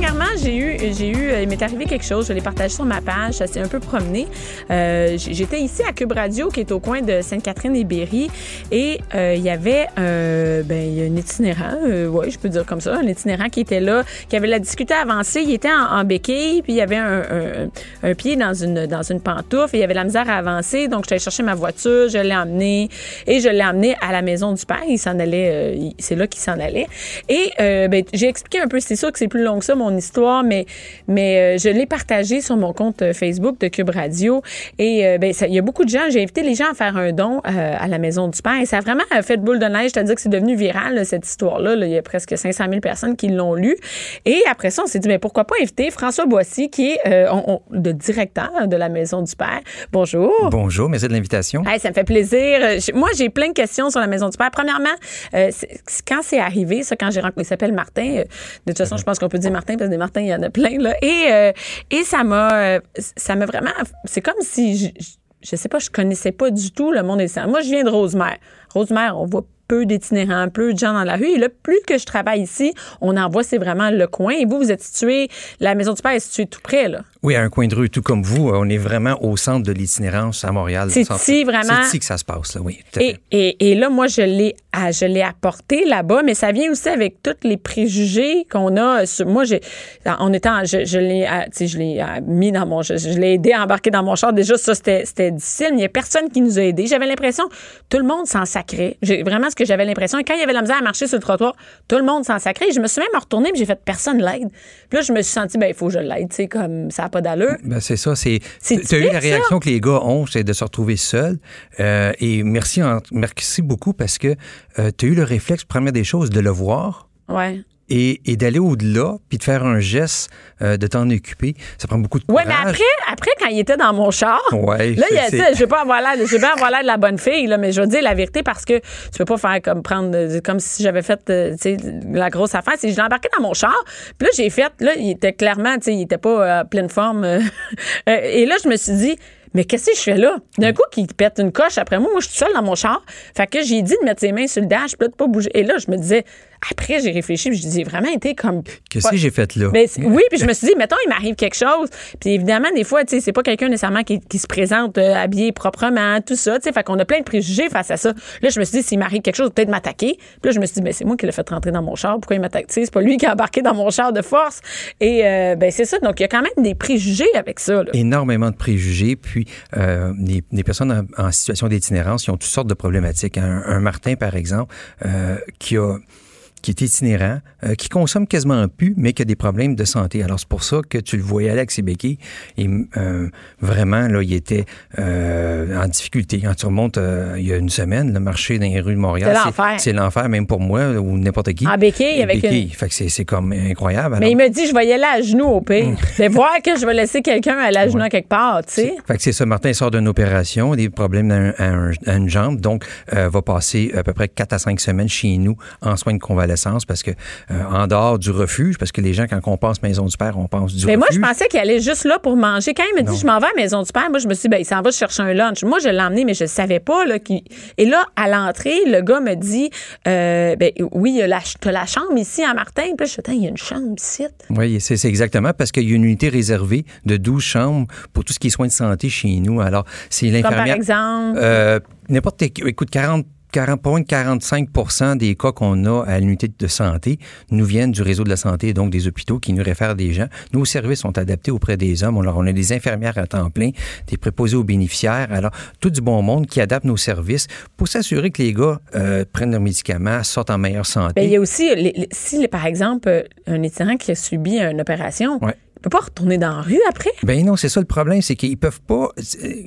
Dernièrement, j'ai eu, j'ai eu, il m'est arrivé quelque chose. Je l'ai partagé sur ma page. Ça s'est un peu promené. Euh, j'étais ici à Cube Radio, qui est au coin de Sainte-Catherine et Berry, et euh, il y avait, euh, ben, il y a un itinérant, euh, ouais, je peux dire comme ça, un itinérant qui était là, qui avait la difficulté à avancer. Il était en, béquille, puis il y avait un, pied dans une dans une pantoufle, et il avait la misère à avancer. Donc, j'étais chercher ma voiture, je l'ai emmené, et je l'ai emmené à la maison du père. Il s'en allait, euh, c'est là qu'il s'en allait. Et euh, ben, j'ai expliqué un peu. C'est sûr que c'est plus long que ça mon histoire, mais mais euh, je l'ai partagé sur mon compte euh, Facebook de Cube Radio. Et euh, ben, ça- il y a beaucoup de gens. J'ai invité les gens à faire un don à la maison du père. Et ça a vraiment fait boule de neige. C'est-à-dire que c'est devenu viral là, cette histoire-là. là. Il y a presque 500 000 personnes qui l'ont lu. Et après ça, on s'est dit, mais pourquoi pas inviter François Boissy, qui est euh, on- on- le directeur de la maison du père. Bonjour. Bonjour, merci de l'invitation. Hey, ça me fait plaisir. Moi, j'ai plein de questions sur la maison du père. Premièrement, euh, quand c'est arrivé, ça, quand j'ai rencontré, il s'appelle Martin. de toute façon, je pense qu'on peut dire Martin des Martins, il y en a plein. Et euh, et ça m'a, euh, ça m'a vraiment. C'est comme si je, je, sais pas, je connaissais pas du tout le monde des Saints. Moi, je viens de Rosemère. Rosemère, on voit peu d'itinérants, peu de gens dans la rue. Et là, plus que je travaille ici, on en voit, c'est vraiment le coin. Et vous, vous êtes situé, la maison du père est située tout près, là. Oui, à un coin de rue, tout comme vous, on est vraiment au centre de l'itinérance à Montréal. C'est ici, vraiment? C'est ici que ça se passe, là, oui. Et, et, et là, moi, je l'ai, je l'ai apporté là-bas, mais ça vient aussi avec tous les préjugés qu'on a. Sur, moi, j'ai, en étant, je, je l'ai, je l'ai à, mis dans mon, je, je l'ai aidé à embarquer dans mon char. Déjà, ça, c'était, c'était difficile. mais Il n'y a personne qui nous a aidés. J'avais l'impression, tout le monde s'en sacrait. J'ai vraiment ce que j'avais l'impression. Et quand il y avait la misère à marcher sur le trottoir, tout le monde s'en sacrait. Je me suis même retournée, puis j'ai fait personne l'aide. Puis là, je me suis sentie, ben, il faut que je l'aide, tu sais, comme ça n'a pas d'allure. Ben, c'est ça, c'est. Tu as eu la réaction que les gars ont, c'est de se retrouver seuls. Euh, et merci, en- merci beaucoup parce que tu as eu le réflexe, première des choses, de le voir Ouais. Et, et d'aller au-delà, puis de faire un geste, euh, de t'en occuper. Ça prend beaucoup de courage. mais après, après, quand il était dans mon char, Ouais, là, il y a, sais, je je vais pas avoir l'air de la bonne fille, là, mais je vais dire la vérité parce que tu peux pas faire comme prendre, euh, comme si j'avais fait, euh, la grosse affaire. C'est que je l'ai embarqué dans mon char, puis là, j'ai fait, là, il était clairement, tu sais, il était pas euh, à pleine forme. euh, et là, je me suis dit, mais qu'est-ce que je fais là? D'un coup, qu'il pète une coche après moi, moi, je suis seule dans mon char. Fait que j'ai dit de mettre ses mains sur le dash, puis là, de pas bouger. Et là, je me disais, après, j'ai réfléchi, puis je dis, vraiment été comme. Qu'est-ce que j'ai fait là? Mais oui, puis je me suis dit, mettons, il m'arrive quelque chose. Puis évidemment, des fois, tu sais, c'est pas quelqu'un nécessairement qui, qui se présente euh, habillé proprement, tout ça, tu sais. Fait qu'on a plein de préjugés face à ça. Là, je me suis dit, s'il m'arrive quelque chose, peut-être m'attaquer. Puis là, je me suis dit, ben, c'est moi qui l'ai fait rentrer dans mon char. Pourquoi il m'attaque? C'est pas lui qui a embarqué dans mon char de force. Et, euh, ben, c'est ça. Donc, il y a quand même des préjugés avec ça, là. énormément de préjugés, puis euh, des, des personnes en, en situation d'itinérance qui ont toutes sortes de problématiques. Un, un Martin, par exemple, euh, qui a qui est itinérant, euh, qui consomme quasiment plus, mais qui a des problèmes de santé. Alors, c'est pour ça que tu le voyais aller avec ses béquilles. Et euh, vraiment, là, il était euh, en difficulté. Quand tu remontes il y a une semaine, le marché dans les rues de Montréal, C'est l'enfer. c'est l'enfer, même pour moi ou n'importe qui. En béquille, Et avec béquille. une- Fait que c'est- comme incroyable. Mais il me dit, je vais y aller à genoux au pire. Mais voir que je vais laisser quelqu'un aller à genoux à quelque part, tu sais. Fait que c'est ça, Martin sort d'une opération, des problèmes à, un- à une jambe, donc va passer à peu près 4 à 5 semaines chez nous en soins de convalescence parce que euh, en dehors du refuge, parce que les gens, quand on pense Maison du Père, on pense du Mais moi, je pensais qu'il allait juste là pour manger. Quand il me dit, je m'en vais à maison du père, moi, je me suis dit, ben, il s'en va chercher un lunch. Moi, je l'ai emmené, mais je savais pas, là. Et là, à l'entrée, le gars me dit, euh, ben, oui, il y a la, chambre ici à Martin? Puis là, je suis Attends, il y a une chambre ici. Oui, c'est exactement parce qu'il y a une unité réservée de 12 chambres pour tout ce qui est soins de santé chez nous. Alors, c'est Comme par l'infirmière. exemple. Euh, N'importe écoute 40 40, pas loin de 45 des cas qu'on a à l'unité de santé nous viennent du réseau de la santé, donc des hôpitaux qui nous réfèrent des gens. Nos services sont adaptés auprès des hommes. Alors, on a des infirmières à temps plein, des préposés aux bénéficiaires. Alors, tout du bon monde qui adapte nos services pour s'assurer que les gars euh, prennent leurs médicaments, sortent en meilleure santé. Ben, il y a aussi, les- les- si, par exemple, euh, un étudiant qui a subi une opération, Ouais. Peut pas retourner dans la rue après? Ben non, c'est ça le problème, c'est qu'ils peuvent pas.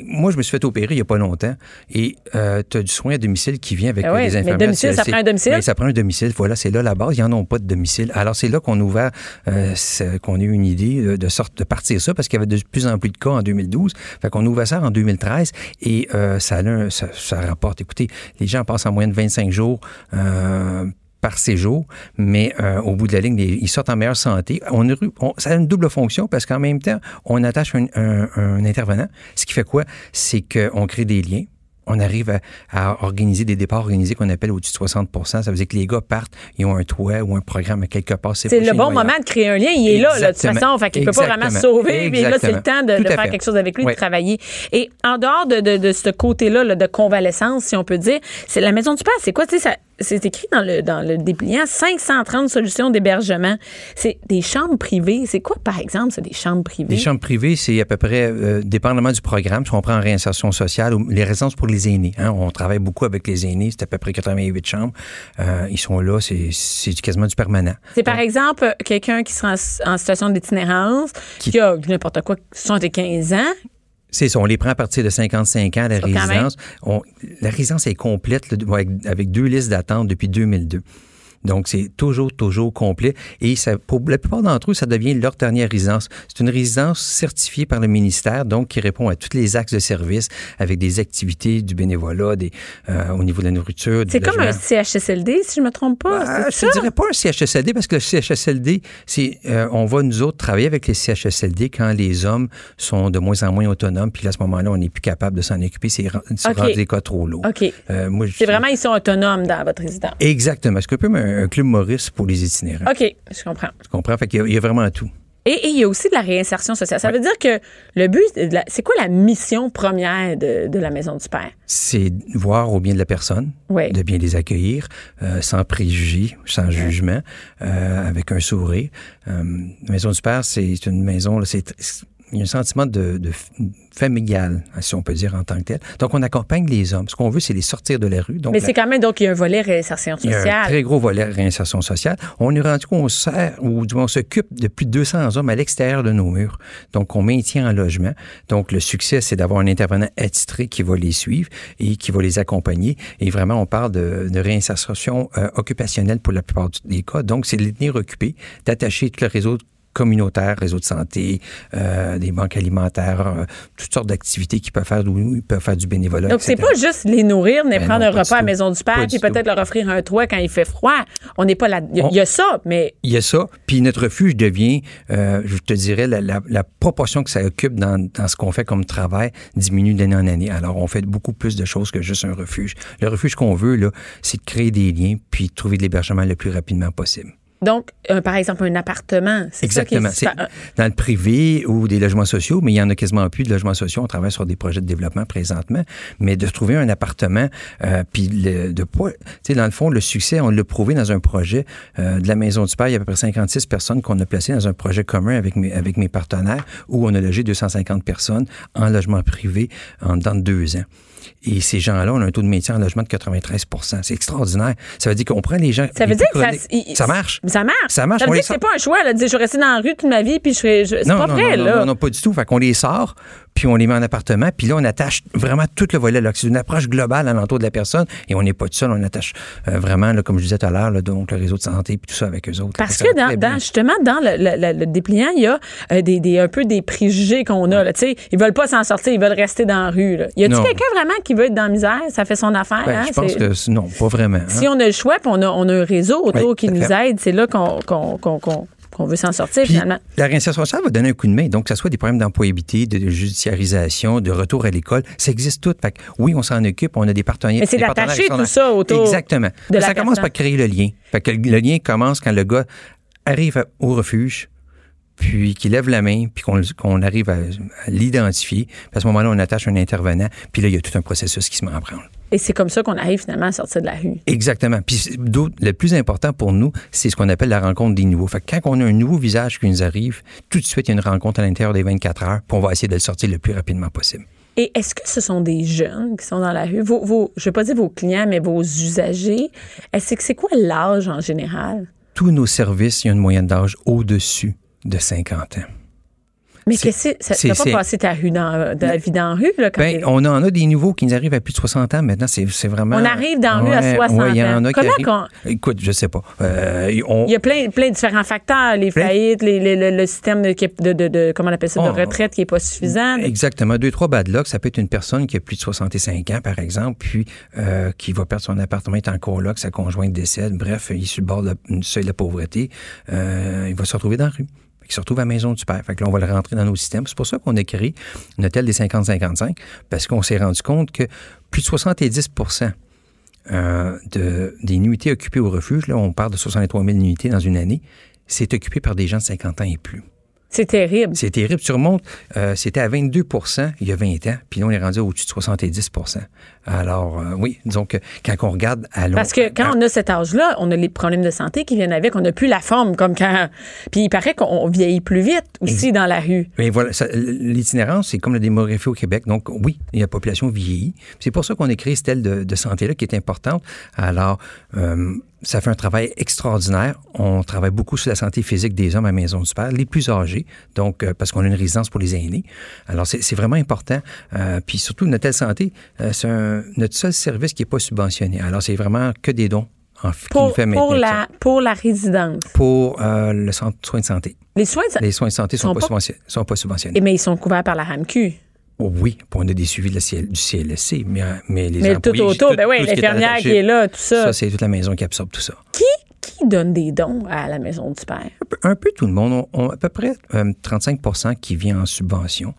Moi, je me suis fait opérer il y a pas longtemps et euh, tu as du soin à domicile qui vient avec Ben oui, les mais infirmières. domicile, ça prend un domicile? Ben, ça prend un domicile. Voilà, c'est là la base. Ils n'en ont pas de domicile. Alors, c'est là qu'on a ouvert, euh, qu'on a eu une idée euh, de sorte de partir ça parce qu'il y avait de plus en plus de cas en 2012. Fait qu'on a ouvert ça en 2013 et euh, ça, a un- ça, ça rapporte. Écoutez, les gens passent en moyenne 25 jours. Par séjour, mais euh, au bout de la ligne, ils sortent en meilleure santé. On, ça a une double fonction parce qu'en même temps, on attache un, un- un intervenant, ce qui fait quoi? C'est qu'on crée des liens. On arrive à, à organiser des départs organisés qu'on appelle au-dessus de 60% Ça veut dire que les gars partent, ils ont un toit ou un programme à quelque part. C'est le bon moment de créer un lien. Il est là, là, de toute façon. Fait qu'il peut pas vraiment se Exactement. sauver. Puis là, c'est le temps de, faire fait. quelque chose avec lui, Oui. de travailler. Et en dehors de, de, de ce côté-là là, de convalescence, si on peut dire, c'est la Maison du Père. C'est quoi, tu sais, ça- c'est écrit dans le, dans le dépliant 530 solutions d'hébergement. C'est des chambres privées. C'est quoi, par exemple, c'est des chambres privées? Les chambres privées, c'est à peu près, euh, dépendamment du programme, si on prend en réinsertion sociale ou les résidences pour les aînés. hein, on travaille beaucoup avec les aînés, c'est à peu près 88 chambres. Euh, ils sont là, c'est c'est quasiment du permanent. C'est par exemple quelqu'un qui sera en, en situation d'itinérance, Qui- qui a n'importe quoi, 75 ans. C'est ça, on les prend à partir de 55 ans, la résidence. On- la résidence est complète là, avec, avec deux listes d'attente depuis 2002. Donc, c'est toujours, toujours complet. Et ça, pour la plupart d'entre eux, ça devient leur dernière résidence. C'est une résidence certifiée par le ministère, donc qui répond à tous les axes de service avec des activités, du bénévolat, des, euh, au niveau de la nourriture. C'est comme un CHSLD, si je me trompe pas. Ah, c'est je ne dirais pas un CHSLD parce que le CHSLD, c'est euh, on va nous autres travailler avec les CHSLD quand les hommes sont de moins en moins autonomes, puis à ce moment-là, on n'est plus capable de s'en occuper. C'est ren- c'est OK. rendu des cas trop lourds. OK. Euh, C'est vraiment, ils sont autonomes dans votre résidence. Exactement. C'est un peu un, un club Maurice pour les itinérants. OK, je comprends. Tu comprends? Fait qu'il y a- il y a vraiment tout. Et et il y a aussi de la réinsertion sociale. Ça veut dire que le but, c'est quoi la mission première de, de la Maison du Père? C'est voir au bien de la personne, de bien les accueillir, euh, sans préjugés, sans jugement, euh, avec un sourire. Euh, la maison du Père, c'est une maison, c'est il y a un sentiment de, de familial, si on peut dire en tant que tel. Donc, on accompagne les hommes. Ce qu'on veut, c'est les sortir de la rue. Donc, Mais c'est quand même, donc, il y a un volet réinsertion il y a un sociale. très gros volet réinsertion sociale. On est rendu qu'on sert, ou du moins on s'occupe de plus de 200 hommes à l'extérieur de nos murs. Donc, on maintient en logement. Donc, le succès, c'est d'avoir un intervenant attitré qui va les suivre et qui va les accompagner. Et vraiment, on parle de, de réinsertion euh, occupationnelle pour la plupart des cas. Donc, c'est de les tenir occupés, d'attacher tout le réseau communautaire, réseau de santé, euh, des banques alimentaires, euh, toutes sortes d'activités qu'ils peuvent faire, où ils peuvent faire du bénévolat. Donc, c'est pas juste les nourrir, mais Ben prendre non, un repas à la. Maison du Père, puis peut-être leur offrir un toit quand il fait froid. On n'est pas là. Il y a- y, ça, mais Il y a ça. Puis notre refuge devient, euh, je te dirais, la, la- la proportion que ça occupe dans, dans ce qu'on fait comme travail diminue d'année en année. Alors, on fait beaucoup plus de choses que juste un refuge. Le refuge qu'on veut, là, c'est de créer des liens puis de trouver de l'hébergement le plus rapidement possible. Donc, euh, par exemple, un appartement. C'est ça qui est Exactement. Dans le privé ou des logements sociaux, mais il y en a quasiment plus de logements sociaux. On travaille sur des projets de développement présentement, mais de trouver un appartement, euh, puis le- de pas, tu sais, dans le fond, le succès, on l'a prouvé dans un projet euh, de la Maison du Père. Il y a à peu près 56 personnes qu'on a placées dans un projet commun avec mes, avec mes partenaires où on a logé 250 personnes en logement privé en dans deux ans. Et ces gens-là, on a un taux de maintien en logement de 93% C'est extraordinaire. Ça veut dire qu'on prend les gens. Ça veut dire que ça, il- ça marche. Ça marche. Ça marche, Ça veut dire que c'est pas un choix, là, de dire je vais rester dans la rue toute ma vie, puis je je- C'est Non, pas non, vrai, non, là. Non, non, pas du tout. Fait qu'on les sort, puis on les met en appartement, puis là, on attache vraiment tout le volet. C'est une approche globale à l'entour de la personne, et on n'est pas tout seul. On attache euh, vraiment, là, comme je disais tout à l'heure, donc le réseau de santé, puis tout ça avec eux autres. Parce que dans, justement, dans le, le- le- le dépliant, il y a euh, des, des- un peu des préjugés qu'on a. Là, ils veulent pas s'en sortir, ils veulent rester dans la rue. Là. Y a-t-il quelqu'un vraiment qui veut être dans la misère? Ça fait son affaire. Ben, hein? je pense que non, pas vraiment. hein. Si on a le choix, puis on a, on a un réseau autour Oui, qui nous fait. aide, c'est là qu'on qu'on- qu'on- veut s'en sortir, Puis, finalement. la réinsertion sociale va donner un coup de main. Donc, que ce soit des problèmes d'employabilité, de judiciarisation, de retour à l'école, ça existe tout. Fait que, oui, on s'en occupe, on a des partenaires. Mais c'est d'attacher tout ça autour Exactement. de Mais la ça commence par créer le lien. Fait que le lien commence quand le gars arrive au refuge, puis qu'il lève la main, puis qu'on arrive à, à l'identifier. À ce moment-là, on attache un intervenant, puis là, il y a tout un processus qui se met en branle. Et c'est comme ça qu'on arrive finalement à sortir de la rue. Exactement. Puis le plus important pour nous, c'est ce qu'on appelle la rencontre des nouveaux. Fait que quand on a un nouveau visage qui nous arrive, tout de suite, il y a une rencontre à l'intérieur des 24 heures, puis on va essayer de le sortir le plus rapidement possible. Et est-ce que ce sont des jeunes qui sont dans la rue? Vos, vos, je ne vais pas dire vos clients, mais vos usagers. Est-ce que c'est quoi l'âge en général? Tous nos services, il y a une moyenne d'âge au-dessus de 50 ans. Mais qu'est-ce que c'est? Ça pas passé ta, rue dans, ta vie dans la rue, là, quand Ben, on en a des nouveaux qui nous arrivent à plus de 60 ans maintenant. C'est c'est vraiment. On arrive dans la rue à Ouais, 60 ouais, il y en ans. a qui Comment arrivent- Écoute, je sais pas. Euh, on- Il y a plein, plein de différents facteurs, les Plein. faillites, les- les- le, le système de, de, de, de- comment on appelle ça, de Oh. retraite qui est pas suffisant. Exactement. Deux, trois bad luck. Ça peut être une personne qui a plus de 65 ans, par exemple, puis euh, qui va perdre son appartement, est en coloc, sa conjointe décède. Bref, il est sur le la- seuil de la pauvreté. Euh, il va se retrouver dans la rue. Se retrouve à la maison du père. Fait que là, on va le rentrer dans nos systèmes. C'est pour ça qu'on a créé un hôtel des 50-55, parce qu'on s'est rendu compte que plus de 70 euh, de, des nuitées occupées au refuge, là, on parle de 63 000 nuitées dans une année, c'est occupé par des gens de 50 ans et plus. C'est terrible. C'est terrible. Tu remontes, euh, c'était à 22% il y a 20 ans, puis là, on est rendu au-dessus de 70 Alors, euh, oui, disons que quand on regarde à long Parce que quand on a cet âge-là, on a les problèmes de santé qui viennent avec, on n'a plus la forme comme quand. Puis il paraît qu'on vieillit plus vite aussi dans la rue. Mais voilà, l'itinérance, c'est comme la démographie au Québec. Donc, oui, la population vieillit. C'est pour ça qu'on a créé cette aile de, de santé-là qui est importante. Alors, euh, ça fait un travail extraordinaire. On travaille beaucoup sur la santé physique des hommes à Maison du Père, les plus âgés, donc euh, parce qu'on a une résidence pour les aînés. Alors, c'est vraiment important. Euh, puis surtout, notre aile santé, euh, c'est un- notre seul service qui n'est pas subventionné. Alors, c'est vraiment que des dons en, qui Pour, fait pour, la, pour la résidence. Pour euh, le centre soins de santé. Les soins, de- Les soins de santé ne sont, Sont pas, sont subventionnés. Eh, mais ils sont couverts par la RAMQ. Oh oui, on a des suivis de la CL du CLSC, mais, euh, mais les Mais tout autour, tout- ben oui, qui est l'infirmière attaché, qui est là, tout ça. Ça, c'est toute la maison qui absorbe tout ça. Qui, qui donne des dons à la maison du père? Un peu, un peu tout le monde. On, on- à peu près euh, 35% qui vient en subvention.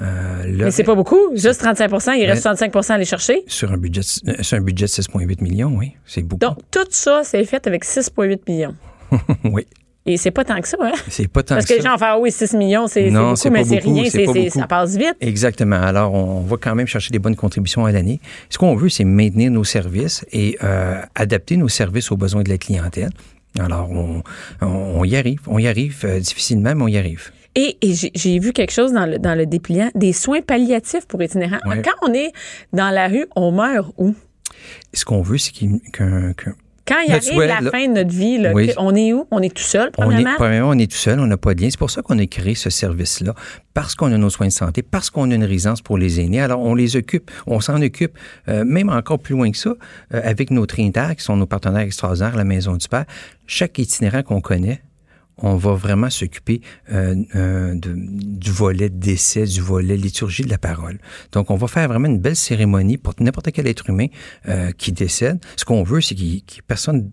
Euh, Mais c'est pas beaucoup. Juste 35% il reste Mais- 65 à aller chercher. Sur un budget, euh, sur un budget de 6,8 millions, oui. C'est beaucoup. Donc, tout ça, c'est fait avec 6,8 millions. oui. Et c'est pas tant que ça, hein? C'est pas tant Parce que les ça. gens vont faire, ah oui, 6 millions, c'est beaucoup, mais c'est rien, ça passe vite. Exactement. Alors, on va quand même chercher des bonnes contributions à l'année. Ce qu'on veut, c'est maintenir nos services et euh, adapter nos services aux besoins de la clientèle. Alors, on, on- on y arrive. On y arrive euh, difficilement, mais on y arrive. Et, et j'ai- vu quelque chose dans le, dans le dépliant, des soins palliatifs pour itinérants. Ouais. Quand on est dans la rue, on meurt où? Ce qu'on veut, c'est qu'il- qu'un qu'un- Quand il arrive la là- fin de notre vie, là, Oui. que- on est où? On est tout seul, On est, premièrement? premièrement, on est tout seul, on n'a pas de lien. C'est pour ça qu'on a créé ce service-là, parce qu'on a nos soins de santé, parce qu'on a une résidence pour les aînés. Alors, on les occupe, on s'en occupe, euh, même encore plus loin que ça, euh, avec nos trinitaires, qui sont nos partenaires extraordinaires, la Maison du Père. Chaque itinérant qu'on connaît, on va vraiment s'occuper euh, euh, du volet décès, du volet liturgie de la parole. Donc, on va faire vraiment une belle cérémonie pour n'importe quel être humain euh, qui décède. Ce qu'on veut, c'est que personne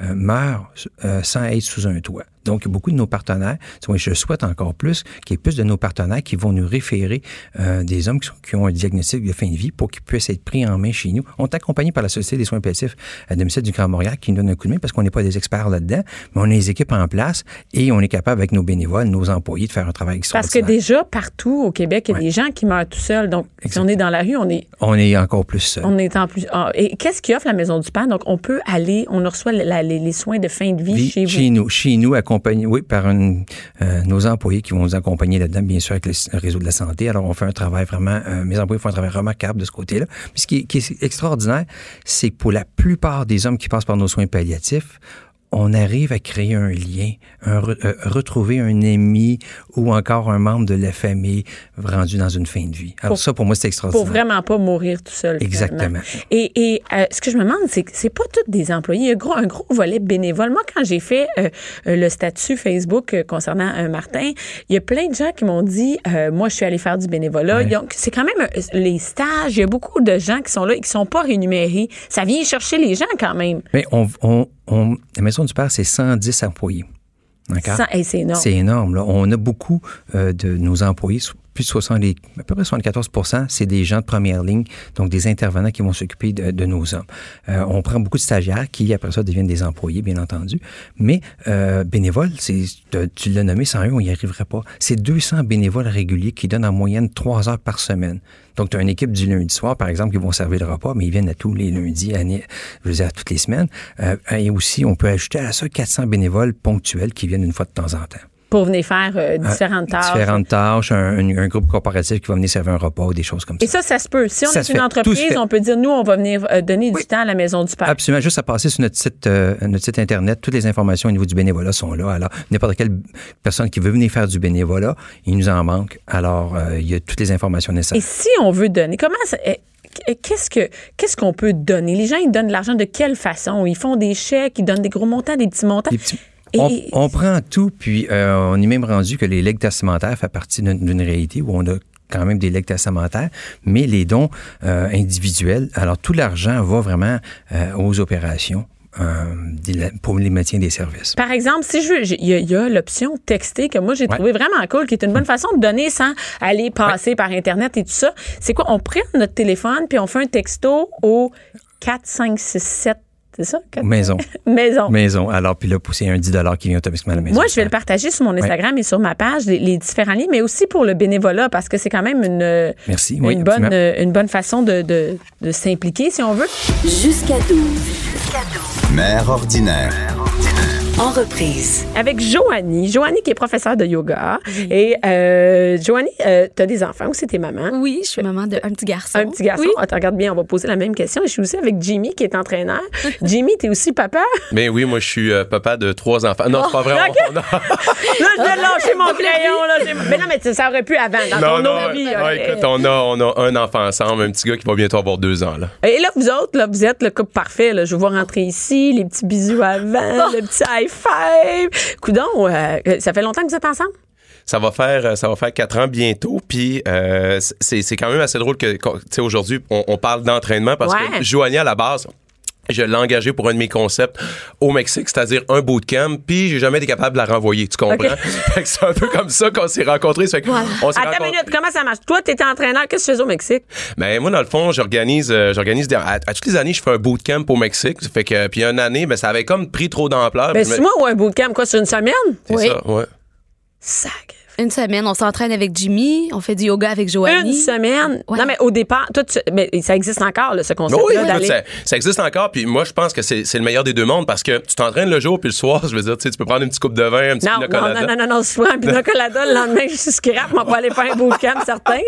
euh, meurt euh, sans être sous un toit. Donc, beaucoup de nos partenaires, je souhaite encore plus qu'il y ait plus de nos partenaires qui vont nous référer euh, des hommes qui, sont- qui ont un diagnostic de fin de vie pour qu'ils puissent être pris en main chez nous. On est accompagné par la Société des soins palliatifs à domicile du Grand Montréal qui nous donne un coup de main parce qu'on n'est pas des experts là-dedans, mais on a les équipes en place et on est capable avec nos bénévoles, nos employés de faire un travail Parce que extraordinaire. déjà, partout au Québec, il y a Ouais. des gens qui meurent tout seuls. Donc, si on est dans la rue, on est, On est encore plus seul. on est en plus. ah, et qu'est-ce qui offre la Maison du Père? Donc, on peut aller, on reçoit la- les, les soins de fin de vie Vie chez vous. nous, chez nous, oui, par euh, nos employés qui vont nous accompagner là-dedans, bien sûr, avec le réseau de la santé. Alors, on fait un travail vraiment, euh, mes employés font un travail remarquable de ce côté-là. Puis ce qui est extraordinaire, c'est que pour la plupart des hommes qui passent par nos soins palliatifs, on arrive à créer un lien, un euh, retrouver un ami ou encore un membre de la famille rendu dans une fin de vie. Alors Pour- ça, pour moi, c'est Pour extraordinaire. vraiment pas mourir tout seul. finalement. Exactement. Et, et euh, ce que je me demande, c'est que c'est pas tous des employés. Il y a gros, un gros volet bénévole. Moi, quand j'ai fait euh, le statut Facebook concernant Martin, il y a plein de gens qui m'ont dit, moi, je suis allée faire du bénévolat. Ouais. Ont- C'est quand même les stages. Il y a beaucoup de gens qui sont là et qui sont pas rémunérés. Ça vient chercher les gens quand même. Mais on, on, on- la Maison du Père, c'est 110 employés. C'est énorme. C'est énorme. Là. On a beaucoup euh, de nos employés, plus de 70, à peu près 74 c'est des gens de première ligne, donc des intervenants qui vont s'occuper de, nos hommes. Euh, on prend beaucoup de stagiaires qui, après ça, deviennent des employés, bien entendu. Mais euh, bénévoles, c'est, tu- l'as nommé, sans eux, on n'y arriverait pas. C'est 200 bénévoles réguliers qui donnent en moyenne 3 heures par semaine. Donc, tu as une équipe du lundi soir, par exemple, qui vont servir le repas, mais ils viennent à tous les lundis, je veux dire, toutes les semaines. Euh, et aussi, on peut ajouter à ça 400 bénévoles ponctuels qui viennent une fois de temps en temps. Pour venir faire euh, différentes tâches. Différentes tâches, un, un- un groupe corporatif qui va venir servir un repas ou des choses comme ça. Et ça, ça se peut. Si on Ça est une fait. Entreprise, on peut dire, nous, on va venir euh, donner du temps à la maison du père. Absolument. Juste à passer sur notre site, euh, notre site Internet. Toutes les informations au niveau du bénévolat sont là. Alors, n'importe quelle personne qui veut venir faire du bénévolat, il nous en manque. Alors, il y a toutes les informations Et nécessaires. si on veut donner, comment ça- eh, eh, Qu'est-ce que qu'est-ce qu'on peut donner? Les gens, ils donnent de l'argent de quelle façon? Ils font des chèques, ils donnent des gros montants, des petits montants. Des petits- Et- on, et- on prend tout, puis euh, on est même rendu que les legs testamentaires fait partie d'une réalité où on a quand même des legs testamentaires, mais les dons euh, individuels, alors tout l'argent va vraiment euh, aux opérations euh, pour les maintiens des services. Par exemple, si je il y a, l'option texter que moi j'ai Ouais. trouvé vraiment cool, qui est une bonne façon de donner sans aller passer par Internet et tout ça. C'est quoi? On prend notre téléphone puis on fait un texto au 4, 5, 6, 7. C'est ça? Maison. Maison. Maison. Alors, puis là, c'est un 10 qui vient automatiquement à la maison. Moi, je vais le partager sur mon Instagram et sur ma page, les, les différents liens, mais aussi pour le bénévolat, parce que c'est quand même une, Merci. une, Oui, bonne, absolument. une bonne façon de, de, de s'impliquer, si on veut. Jusqu'à 12. Mère ordinaire. En reprise. Avec Joanie. Joanie qui est professeure de yoga. Et euh, Joanie, euh, tu as des enfants ou c'est tes mamans? Oui, je suis maman d'un petit garçon. Un petit garçon. Oui. Attends, regarde bien, on va poser la même question. Et je suis aussi avec Jimmy qui est entraîneur. Jimmy, t'es aussi papa? Mais oui, moi, je suis euh, papa de trois enfants. Non, c'est pas vrai. ok. on- on a- Là, je vais lâcher mon crayon. Là, J'ai- mais non, mais tu- ça aurait pu avant, dans non, ton non, autre vie. ouais, ok. ouais, écoute, on a, on a un enfant ensemble, un petit gars qui va bientôt avoir deux ans. Là. Et là, vous autres, là, vous êtes le couple parfait. Là. Je vous vois rentrer ici, les petits bisous avant, le petit high five. Coudon, euh, ça fait longtemps que vous êtes ensemble? Ça va faire euh, ça va faire quatre ans bientôt. Puis euh, c'est c'est quand même assez drôle que tu sais aujourd'hui on, on parle d'entraînement parce Ouais. que Joanie à la base. Je l'ai engagé pour un de mes concepts au Mexique, c'est-à-dire un bootcamp, puis j'ai jamais été capable de la renvoyer, tu comprends? Ok. Fait que c'est un peu comme ça qu'on s'est rencontrés. Fait que on Attends une rencontrés- minute, comment ça marche? Toi, t'étais entraîneur, qu'est-ce que tu faisais au Mexique? Ben moi dans le fond, j'organise euh, j'organise des- à, à toutes les années, je fais un bootcamp au Mexique. Fait que puis une année, ben ça avait comme pris trop d'ampleur. Ben, Puis je me- c'est moi ou un bootcamp, quoi, sur une semaine? C'est Oui. ça, ouais. Sac. Une semaine, on s'entraîne avec Jimmy, on fait du yoga avec Une Joanie. semaine? Ouais. Non, mais au départ, toi, tu- mais ça existe encore, là, ce Oui, concept-là écoute, d'aller. ça, ça existe encore. Puis moi, je pense que c'est le meilleur des deux mondes parce que tu t'entraînes le jour puis le soir, je veux dire, tu sais, tu peux prendre une petite coupe de vin, un petit Non, non, non, non, non, non, souvent, un pina colada, le lendemain, je suis scrap, on va aller faire un bootcamp, certain.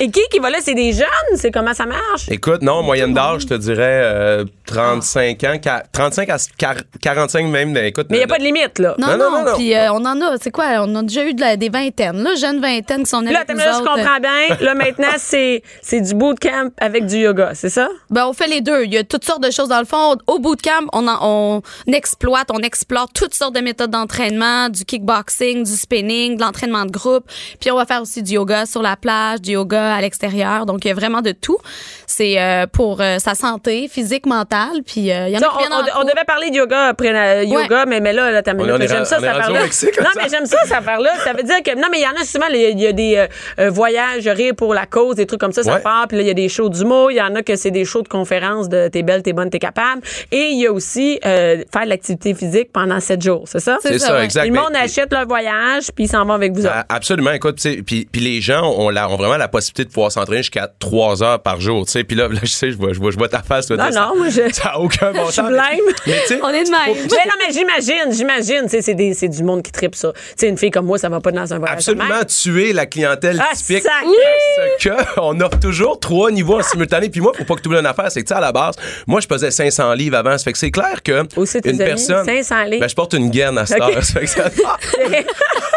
Et qui qui va là? C'est des jeunes? C'est comment ça marche? Écoute, non, moyenne d'âge, je te dirais euh, 35 ans, qua- 35 à quar- 45 même. mais Écoute, Mais il n'y a pas de limite, là. Non, Non, non, non, non, non. Puis euh, on en a, c'est quoi? On a déjà eu de la- des vingtaines, là, jeunes vingtaines qui sont Là, avec nous là, je autres. comprends bien. Là, maintenant, c'est c'est du bootcamp avec du yoga, c'est ça? Ben, on fait les deux. Il y a toutes sortes de choses dans le fond. Au bootcamp, on, en- on exploite, on explore toutes sortes de méthodes d'entraînement, du kickboxing, du spinning, de l'entraînement de groupe. Puis on va faire aussi du yoga sur la plage, du yoga à l'extérieur. Donc il y a vraiment de tout. C'est euh, pour euh, sa santé physique, mentale. Puis euh, il y en Ça, a qui on, en on- devait parler de yoga après la- yoga, mais, mais là, là, t'as j'aime ça, affaire-là. Mexique, Non, ça? mais j'aime ça, cette affaire-là. Ça veut dire que, non, mais il y en a souvent, il y a- il y a des euh, euh, voyages, rire pour la cause, des trucs comme ça, ça Ouais. part. Puis là, il y a des shows d'humour. Il y en a que c'est des shows de conférences de t'es belle, t'es bonne, t'es capable. Et il y a aussi euh, faire de l'activité physique pendant sept jours, c'est ça? C'est ça, ça, ouais. exact. Et le monde achète leur voyage, puis ils s'en vont avec vous autres. Absolument, écoute, tu sais, puis, puis les gens ont, la- ont vraiment la possibilité de pouvoir s'entraîner jusqu'à trois heures par jour, tu sais. Puis là, là, je sais, je vois, je vois, je vois ta face. Non, non, ça- moi, je- Ça n'a aucun bon sens. blême. Mais tu sais, On est de même. Mais non, mais j'imagine, j'imagine, tu sais, c'est des- c'est du monde qui tripe ça. Tu sais, une fille comme moi, ça va pas dans un voyage. absolument tuer la clientèle Ah, typique. sac! Parce que on offre toujours trois niveaux en simultané. Puis moi, faut pas que tu oublies une affaire, c'est que tu sais, à la base, moi, je pesais 500 livres avant. Ça fait que c'est clair que Aussi, une personne. 500 livres. Ben, je porte une gaine à cette Ok. heure. Ça fait que ça-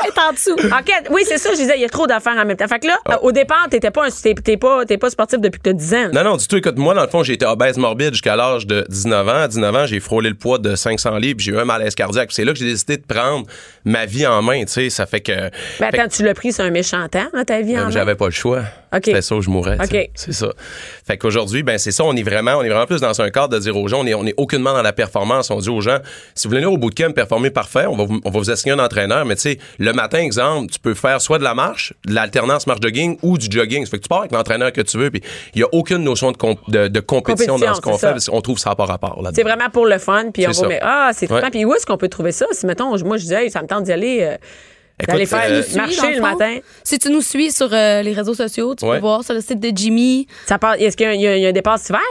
est en dessous. OK, oui, c'est ça, je disais, il y a trop d'affaires en même temps. Fait que là, Ah. au départ, t'étais pas, un- pas, t'es pas sportif depuis que t'as 10 ans. Non, non, du tout. Écoute, moi, dans le fond, j'ai été obèse morbide jusqu'à l'âge de 19 ans. À 19 ans, j'ai frôlé le poids de 500 livres. J'ai eu un malaise cardiaque. C'est là que j'ai décidé de prendre ma vie en main. Tu sais, ça fait que. Ben que- attends, tu l'as pris sur un méchant temps, là, ta vie Euh? J'avais pas le choix. OK. C'était ça où je mourrais. tu sais. OK. C'est ça. Fait qu'aujourd'hui, ben c'est ça. On est vraiment, on est vraiment plus dans un cadre de dire aux gens, on est, on est aucunement dans la performance. On dit aux gens, si vous voulez venir au bootcamp performer parfait, on va vous, on va vous assigner un entraîneur. Mais tu sais, le matin, exemple, tu peux faire soit de la marche, de l'alternance marche jogging ou du jogging. Ça fait que tu pars avec l'entraîneur que tu veux. Puis il y a aucune notion de, comp- de, de compétition, dans ce qu'on c'est fait. Parce qu'on trouve ça par rapport là. C'est vraiment pour le fun, puis on C'est va, mais ah, c'est Ouais. Puis où est-ce qu'on peut trouver ça? Si, mettons, moi, je disais, hey, ça me tente d'y aller, euh, Écoute, faire euh, Suis, marcher le fond. matin. Si tu nous suis sur euh, les réseaux sociaux, tu Ouais. peux voir sur le site de Jimmy. Ça part, est-ce qu'il y a, y un départ cet hiver?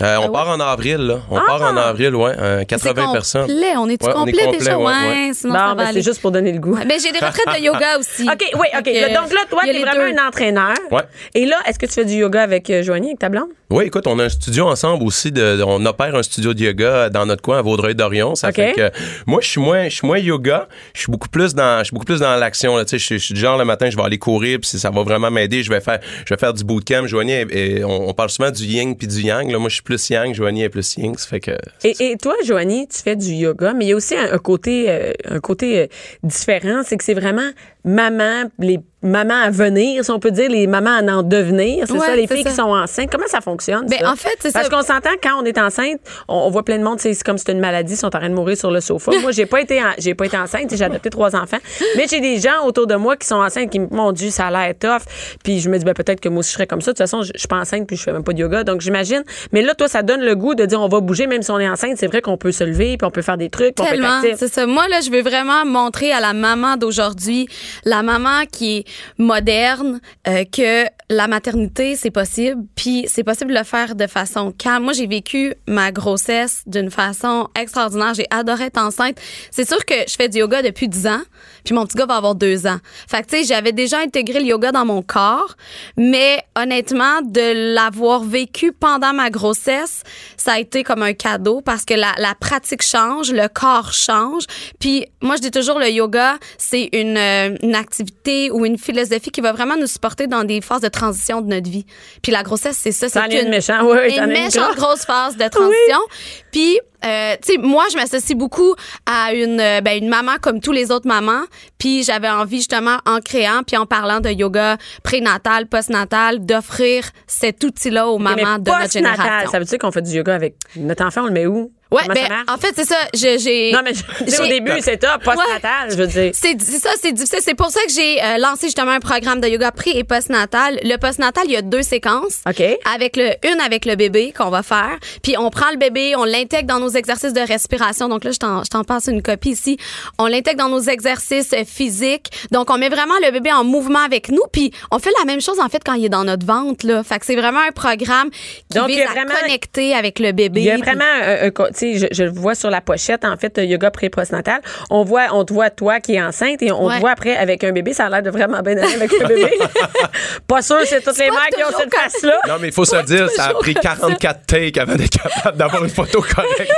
Euh, on Ah ouais. part en avril, là. On Ah! part en avril, ouais. euh, 80 C'est personnes. complet. On est-tu Ouais, on est complet, complet, déjà? ouais, Ouais, ouais. sinon Bon, ben, c'est juste pour donner le goût. Ben, j'ai des retraites de yoga aussi. OK, oui, OK. Donc là, toi, t'es vraiment deux. un entraîneur. Ouais. Et là, est-ce que tu fais du yoga avec euh, Joanie, avec ta blonde? Oui, écoute, on a un studio ensemble aussi. De, on opère un studio de yoga dans notre coin à Vaudreuil-Dorion. Ça fait que moi, je suis moins, je suis moins yoga. Je suis beaucoup plus dans, je suis beaucoup plus dans l'action. Tu sais, je, suis- du genre le matin, je vais aller courir, puis si ça va vraiment m'aider, je vais faire, je vais faire du bootcamp. Joanie, on, on parle souvent du yin puis du yang. Là, moi, je suis plus yang. Joanie est plus yin. Ça fait que. Et, et toi, Joanie, tu fais du yoga, mais il y a aussi un, côté, euh, un côté euh, différent, c'est que c'est vraiment maman, les mamans à venir, si on peut dire, les mamans à en devenir, c'est Ouais, ça, les filles ça. qui sont enceintes. Comment ça fonctionne? Ben, ça? en fait, c'est Parce qu'on s'entend quand on est enceinte, on, on voit plein de monde, c'est comme si c'était une maladie, ils sont en train de mourir sur le sofa. Moi, j'ai pas été, j'ai pas été enceinte, j'ai adopté trois enfants, mais j'ai des gens autour de moi qui sont enceintes qui me mon Dieu, ça a l'air tough. Puis je me dis ben peut-être que moi aussi je serais comme ça. De toute façon, je, je suis pas enceinte puis je fais même pas de yoga, donc j'imagine. Mais là, toi, ça donne le goût de dire on va bouger même si on est enceinte. C'est vrai qu'on peut se lever puis on peut faire des trucs, puis on peut être Tellement, c'est ça. Moi, là, je veux vraiment montrer à la maman d'aujourd'hui, la maman qui est moderne, euh, que la maternité, c'est possible, puis c'est possible de le faire de façon calme. Moi, j'ai vécu ma grossesse d'une façon extraordinaire. J'ai adoré être enceinte. C'est sûr que je fais du yoga depuis 10 ans, puis mon petit gars va avoir deux ans. Fait que, tu sais, j'avais déjà intégré le yoga dans mon corps, mais honnêtement, de l'avoir vécu pendant ma grossesse, ça a été comme un cadeau parce que la, la pratique change, le corps change. Puis moi, je dis toujours, le yoga, c'est une, euh, une activité ou une philosophie qui va vraiment nous supporter dans des phases de transition de notre vie. Puis la grossesse, c'est ça. C'est est une méchante, oui, oui, une méchante grosse. phase de transition. Puis, euh, tu sais, moi, je m'associe beaucoup à une, euh, ben, une maman comme tous les autres mamans. Puis, j'avais envie, justement, en créant, puis en parlant de yoga prénatal, postnatal, d'offrir cet outil-là aux Mais mamans de notre génération. Ça veut dire qu'on fait du yoga avec notre enfant, on le met où? Ouais, Comment ben, en fait, c'est ça. Je- J'ai. non, mais je- au début, c'est top, postnatal, je veux dire. C'est c'est ça, c'est difficile. C'est pour ça que j'ai euh, lancé justement un programme de yoga pré et postnatal. Le postnatal, il y a deux séquences. OK. Avec le une avec le bébé qu'on va faire, puis on prend le bébé, on l'intègre dans nos exercices de respiration. Donc là, je t'en je t'en passe une copie ici. On l'intègre dans nos exercices euh, physiques. Donc on met vraiment le bébé en mouvement avec nous, puis on fait la même chose en fait quand il est dans notre ventre là. Fait que c'est vraiment un programme qui Donc, vise a à vraiment- connecter avec le bébé. Il y a vraiment un, un tu sais, je, je le vois sur la pochette, en fait, euh, yoga pré-postnatal. On voit, on te voit toi qui est enceinte et on Ouais. te voit après avec un bébé. Ça a l'air de vraiment bien aller avec un bébé. pas sûr, c'est toutes les mères qui ont cette comme- face-là. Non, mais il faut se dire, ça a pris comme ça. 44 takes avant d'être capable d'avoir une photo correcte.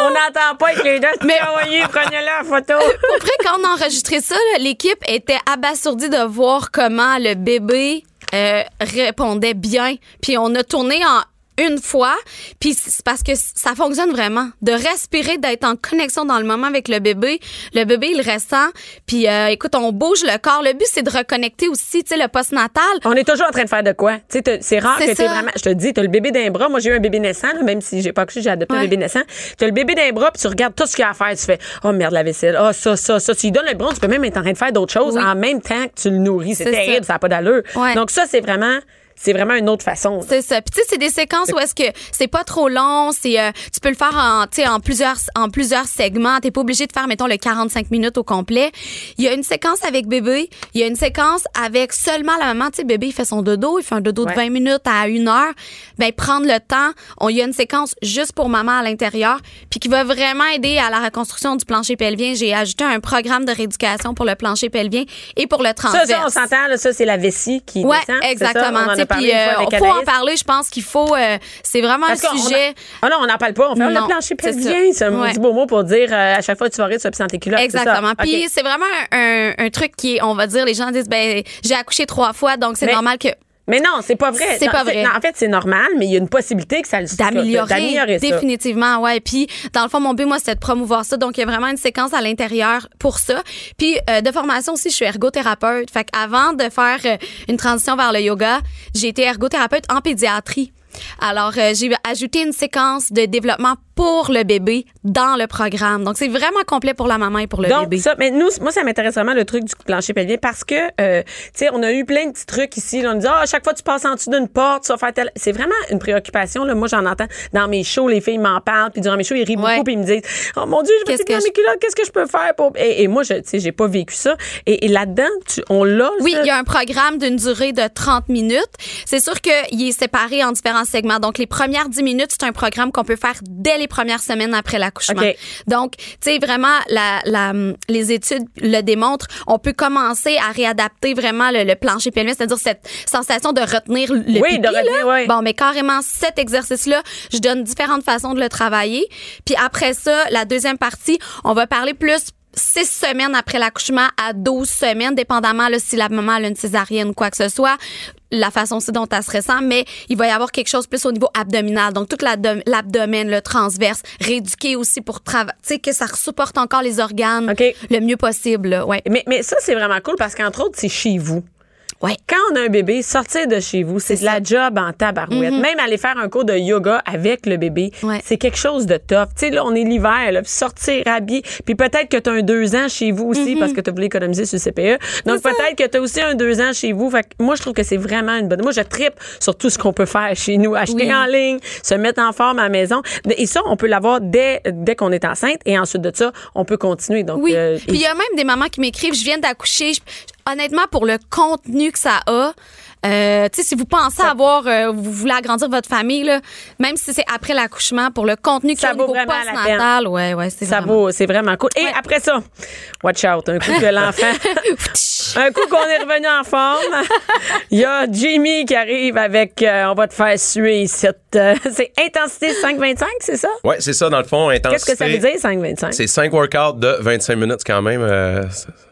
On n'entend pas avec les deux. Mais envoyez, prenez-la en photo. Pour vrai, quand on a enregistré ça, l'équipe était abasourdie de voir comment le bébé euh, répondait bien. Puis on a tourné en une fois, puis c'est parce que ça fonctionne vraiment. De respirer, d'être en connexion dans le moment avec le bébé. Le bébé, il ressent. Puis euh, écoute, on bouge le corps. Le but, c'est de reconnecter aussi, tu sais, le postnatal. On est toujours en train de faire de quoi? Tu sais, c'est rare que tu vraiment. Je te dis, tu as le bébé d'un bras. Moi, j'ai eu un bébé naissant, là, même si j'ai pas accouché, j'ai adopté un bébé naissant. Tu as le bébé d'un bras, puis tu regardes tout ce qu'il y a à faire. Tu fais, oh merde, la vaisselle. Oh, ça, ça, ça. Tu lui donnes le bras, tu peux même être en train de faire d'autres choses Oui. en même temps que tu le nourris. C'est terrible, ça. ça n'a pas d'allure. Ouais. Donc, ça, c'est vraiment. C'est vraiment une autre façon. C'est ça. Puis tu sais, c'est des séquences où est-ce que c'est pas trop long, c'est euh, tu peux le faire en tu sais en plusieurs en plusieurs segments, t'es pas obligé de faire mettons le 45 minutes au complet. Il y a une séquence avec bébé, il y a une séquence avec seulement la maman, tu sais bébé il fait son dodo, il fait un dodo Ouais. de 20 minutes à une heure. Ben prendre le temps, on il y a une séquence juste pour maman à l'intérieur, puis qui va vraiment aider à la reconstruction du plancher pelvien. J'ai ajouté un programme de rééducation pour le plancher pelvien et pour le Ça, transverse. ça, on s'entend, là, ça, c'est la vessie qui Ouais, descend. ça? exactement. Puis fois euh, faut en parler. Je pense qu'il faut. euh, c'est vraiment un sujet. Ah non, on n'en parle pas. On fait le plancher pelvien. C'est un petit beau mot pour dire euh, à chaque fois que tu vas rire, tu vas tes culottes. Exactement. Puis c'est vraiment un, truc qui est, on va dire, les gens disent, ben j'ai accouché trois fois, donc c'est normal que Mais non, c'est pas vrai. C'est pas vrai. non, en fait, c'est normal, mais il y a une possibilité que ça le d'améliorer définitivement ouais. Puis dans le fond mon but moi c'est de promouvoir ça. Donc il y a vraiment une séquence à l'intérieur pour ça. Puis euh, de formation aussi je suis ergothérapeute. Fait qu'avant de faire euh, une transition vers le yoga j'ai été ergothérapeute en pédiatrie. Alors, euh, j'ai ajouté une séquence de développement pour le bébé dans le programme. Donc, c'est vraiment complet pour la maman et pour le Donc, bébé. ça, mais nous, moi, ça m'intéresse vraiment le truc du plancher pelvien parce que, euh, tu sais, on a eu plein de petits trucs ici. Là, on nous dit, ah, à chaque fois que tu passes en dessous d'une porte, tu vas faire tel. C'est vraiment une préoccupation. Là. Moi, j'en entends dans mes shows, les filles m'en parlent, puis durant mes shows, ils rient Ouais. beaucoup, puis ils me disent, oh mon Dieu, je vais dans mes culottes, qu'est-ce que je peux faire pour. Et, et moi, je, tu sais, j'ai pas vécu ça. Et, et là-dedans, on l'a. Oui, il y a un programme d'une durée de 30 minutes. C'est sûr qu'il est séparé en différents segments. Donc, les premières 10 minutes, c'est un programme qu'on peut faire dès les premières semaines après l'accouchement. Donc, tu sais, vraiment, la, la, les études le démontrent. On peut commencer à réadapter vraiment le, le plancher pelvien, c'est-à-dire cette sensation de retenir le Oui, pipi, de retenir, là. oui. Bon, mais carrément, cet exercice-là, je donne différentes façons de le travailler. Puis après ça, la deuxième partie, on va parler plus six semaines après l'accouchement à 12 semaines, dépendamment là, si la maman a une césarienne ou quoi que ce soit, la façon aussi dont elle se ressent, mais il va y avoir quelque chose plus au niveau abdominal. Donc, tout l'abdom- l'abdomen, le transverse, rééduqué aussi pour travailler, tu sais, que ça supporte encore les organes OK. le mieux possible. là. Ouais. Mais, mais ça, c'est vraiment cool parce qu'entre autres, c'est chez vous. Ouais. Quand on a un bébé, sortir de chez vous, c'est de la job en tabarouette. Même aller faire un cours de yoga avec le bébé. Ouais. c'est quelque chose de tough. Tu sais, là, on est l'hiver, là, sortir habillé. Puis peut-être que tu as un deux ans chez vous aussi Mhm. parce que tu voulu économiser sur le CPE. Donc peut-être que tu as aussi un deux ans chez vous. Fait que moi, je trouve que c'est vraiment une bonne. Moi, je tripe sur tout ce qu'on peut faire chez nous. Acheter Oui. en ligne, se mettre en forme à la maison. Et ça, on peut l'avoir dès, dès qu'on est enceinte. Et ensuite de ça, on peut continuer. Donc, Oui. euh, Puis il y a même des mamans qui m'écrivent, je viens d'accoucher. Honnêtement, pour le contenu que ça a, euh, si vous pensez avoir, euh, vous voulez agrandir votre famille, là, même si c'est après l'accouchement, pour le contenu qui Ça est au vaut niveau vraiment la postnatal, ouais, ouais, c'est Ça vraiment- vaut, c'est vraiment cool. Et Ouais. après ça, watch out, un coup que l'enfant, un coup qu'on est revenu en forme, il y a Jamie qui arrive avec, euh, on va te faire suer cette, euh, c'est intensité 5-25, c'est ça? Ouais, c'est ça, dans le fond, intensité. Qu'est-ce que ça veut dire 5-25? C'est 5 workouts de 25 minutes quand même. euh,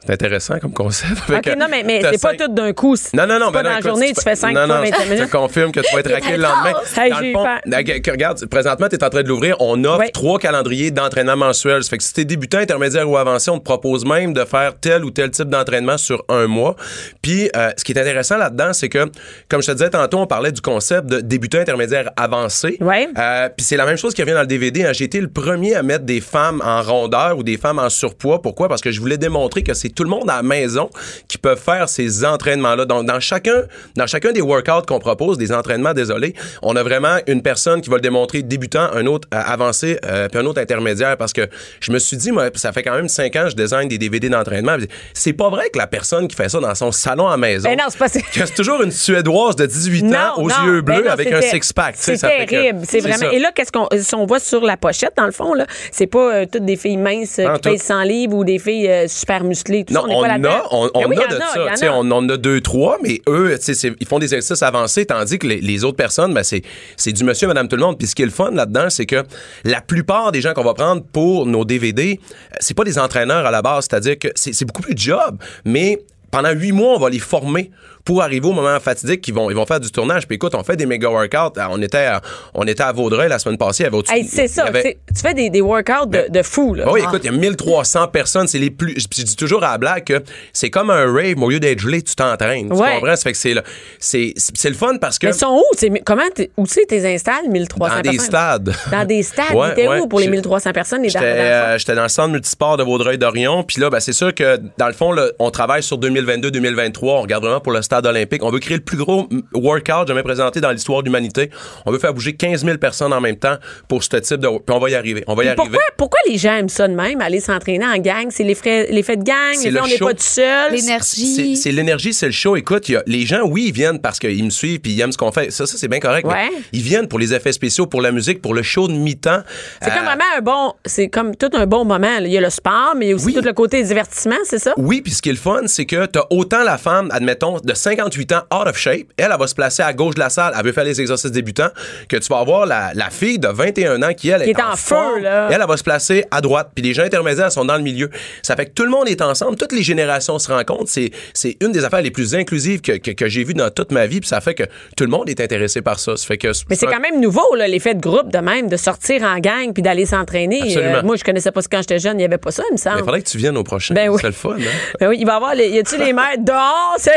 c'est intéressant comme concept. Ok, non, mais, mais c'est pas tout d'un coup. Non, non, non. pas ben dans la journée, tu fais 5 non, fois non, 25 Je minutes. te confirme que tu vas être raqué le lendemain. Hey, Dans j'ai le eu fond, peur. euh, regarde, présentement, tu es en train de l'ouvrir. On offre trois calendriers d'entraînement mensuel. Ça fait que si tu es débutant, intermédiaire ou avancé, on te propose même de faire tel ou tel type d'entraînement sur un mois. Puis, euh, ce qui est intéressant là-dedans, c'est que, comme je te disais tantôt, on parlait du concept de débutant, intermédiaire, avancé. Ouais. Euh, Puis c'est la même chose qui revient dans le DVD. hein. J'ai été le premier à mettre des femmes en rondeur ou des femmes en surpoids. Pourquoi? Parce que je voulais démontrer que c'est tout le monde à la maison qui peut faire ces entraînements-là. Donc, dans chacun, dans chacun des workouts qu'on propose, des entraînements, désolé, on a vraiment une personne qui va le démontrer débutant, un autre euh, avancé, euh, puis un autre intermédiaire. Parce que je me suis dit, moi, ça fait quand même cinq ans que je design des DVD d'entraînement. C'est pas vrai que la personne qui fait ça dans son salon à la maison, Ben non, c'est pas c'est toujours une Suédoise de 18 ans aux non, yeux ben bleus non, avec un six-pack. C'est terrible, c'est vraiment. ça. Et là, qu'est-ce qu'on, si on voit sur la pochette, dans le fond, là, c'est pas euh, toutes des filles minces euh, qui pèsent tout. 100 livres ou des filles euh, super musclées. Tout Non, ça, on, on, pas a, on, on Ben oui, a de ça. On en a deux, trois, mais eux, ils font des exercices avancés, tandis que les, les autres personnes, ben, c'est, c'est du monsieur, madame, tout le monde. Puis ce qui est le fun là-dedans, c'est que la plupart des gens qu'on va prendre pour nos DVD, c'est pas des entraîneurs à la base. C'est-à-dire que c'est, c'est beaucoup plus de job, mais pendant huit mois, on va les former pour arriver au moment fatidique qu'ils vont, ils vont faire du tournage. Puis écoute, on fait des méga workouts. On était à, on était à Vaudreuil la semaine passée. Hey, c'est ça. avait- Tu fais des, des workouts de, de fou, là. Ben oui, écoute, il y a 1300 personnes, c'est les plus. Je dis toujours à la blague que c'est comme un rave, mais au lieu d'être gelé, tu t'entraînes. Tu comprends? Ça fait que c'est le, c'est, c'est le fun parce que. Mais ils sont où? C'est- comment où c'est tes installes, 1300 dans des personnes? stades. Dans des stades. Ouais, T'es ouais. où pour les J'ai- 1300 personnes? Les J'étais, dans- dans le fond? euh, j'étais dans le centre multisport de Vaudreuil-Dorion. Puis là, ben, c'est sûr que, dans le fond, là, on travaille sur 2022-2023. On regarde vraiment pour le stade olympique. On veut créer le plus gros workout jamais présenté dans l'histoire de l'humanité. On veut faire bouger 15 000 personnes en même temps pour ce type de... Puis on va y arriver. On va y arriver. Pourquoi, pourquoi les gens aiment ça de même, aller s'entraîner en gang? C'est l'effet l'effet de gang? C'est les le on n'est pas tout seul? C'est L'énergie. c'est l'énergie, c'est le show. Écoute, il y a- les gens, oui, ils viennent parce qu'ils me suivent puis ils aiment ce qu'on fait. Ça, ça c'est bien correct. mais ils viennent pour les effets spéciaux, pour la musique, pour le show de mi-temps. C'est Euh, comme vraiment un bon, c'est comme tout un bon moment. Il y a le sport, mais il y a aussi Oui. tout le côté divertissement, c'est ça? Oui, puis ce qui est le fun, c'est que t'as autant la femme, admettons, de 58 ans, out of shape, elle, elle va se placer à gauche de la salle, elle veut faire les exercices débutants, que tu vas avoir la, la fille de 21 ans qui, elle, Qui est, est en feu, forme, là. Elle, elle va se placer à droite, puis les gens intermédiaires sont dans le milieu. Ça fait que tout le monde est ensemble, toutes les générations se rencontrent. C'est, c'est une des affaires les plus inclusives que, que, que j'ai vues dans toute ma vie, puis ça fait que tout le monde est intéressé par ça. Ça fait que Mais c'est quand même nouveau, là, l'effet de groupe de même, de sortir en gang puis d'aller s'entraîner. Euh, Absolument. moi, je connaissais pas ça quand j'étais jeune, il n'y avait pas ça, il me semble. Il faudrait que tu viennes au prochain. Ben oui. C'est le fun, hein? Ben oui, il va y avoir, les, y a-tu les mères dehors? c'est-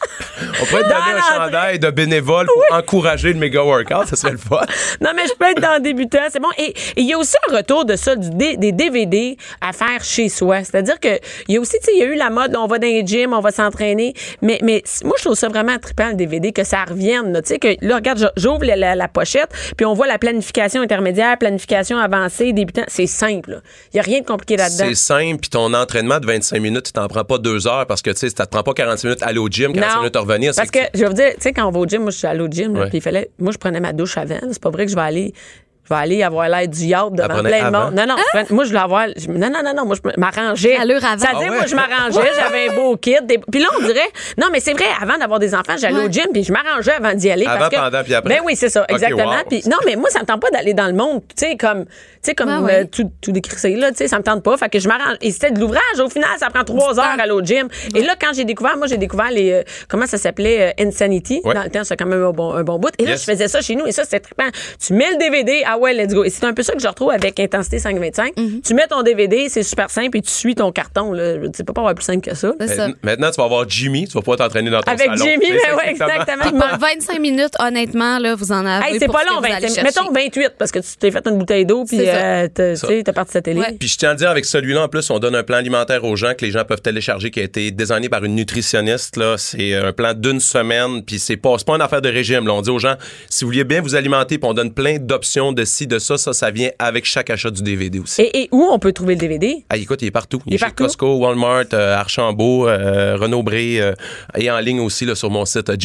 On pourrait te donner un chandail de bénévole pour encourager le méga workout, ça serait le fun. Non, mais je peux être dans le débutant, c'est bon. Et il y a aussi un retour de ça, des DVD à faire chez soi. C'est-à-dire que il y a aussi, tu sais, il y a eu la mode, on va dans les gyms, on va s'entraîner. Mais, mais moi, je trouve ça vraiment trippant, le DVD, que ça revienne. Tu sais, que là, regarde, j'ouvre la, la- la pochette, puis on voit la planification intermédiaire, planification avancée, débutant. C'est simple. là. Il n'y a rien de compliqué là-dedans. C'est simple, puis ton entraînement de 25 minutes, tu t'en prends pas deux heures parce que tu sais, ça te prend pas 45 minutes à aller au gym, 45 minutes à revenir. Parce que, je vous dire, tu sais, quand on va au gym, moi, je suis allée au gym, puis il fallait, moi, je prenais ma douche avant. là. C'est pas vrai que je vais aller. Je vais aller avoir l'air du yacht devant plein de monde. Non, non, moi, je voulais avoir. non, non, non, non, moi, je m'arrangeais. Allure avant. C'est-à-dire, Ah ouais? moi, je m'arrangeais, j'avais un beau kit. des- Puis là, on dirait. Non, mais c'est vrai, avant d'avoir des enfants, j'allais Ouais. au gym, puis je m'arrangeais avant d'y aller. Avant, parce que, pendant, puis après. Ben oui, c'est ça, exactement. wow. Puis non, mais moi, ça me tente pas d'aller dans le monde, tu sais, comme, tu sais, comme Ah ouais. euh, tout, tout décrissé, là, tu sais, ça me tente pas. Fait que je m'arrange. Et c'était de l'ouvrage. Au final, ça prend trois heures à aller au gym. Et là, quand j'ai découvert, moi, j'ai découvert les. euh, comment ça s'appelait? euh, Insanity. Ouais. Dans le temps, c'est quand même un bon, un bon bout. Et là, Yes. je faisais ça chez nous. Et ça, c'était trippant. Tu mets le DVD, ah ouais, let's go. Et c'est un peu ça que je retrouve avec Intensité 525. Mhm. Tu mets ton DVD, c'est super simple, et tu suis ton carton, là. Je sais pas avoir plus simple que ça. Ça. Maintenant- tu vas avoir Jimmy, tu vas pouvoir t'entraîner dans ton Avec salon. Jimmy, C'est ben ouais, exactement. Pour 25 minutes, honnêtement, là, vous en avez. Hey, c'est pas long, vous allez 25. chercher. Mettons 28, parce que tu t'es fait une bouteille d'eau, puis euh, t'as- tu parti sa télé. Ouais. Puis je tiens à dire, avec celui-là, en plus, on donne un plan alimentaire aux gens que les gens peuvent télécharger qui a été designé par une nutritionniste. Là. C'est un plan d'une semaine, puis c'est pas, c'est pas une affaire de régime. Là. On dit aux gens, si vous vouliez bien vous alimenter, puis on donne plein d'options de ci, de ça, ça, ça vient avec chaque achat du DVD aussi. Et, et où on peut trouver le DVD? Ah, écoute, il est partout. Il, Il est chez partout? Costco, Walmart, euh, Archambault, euh, Renaud-Bré, euh, et en ligne aussi là, sur mon site euh,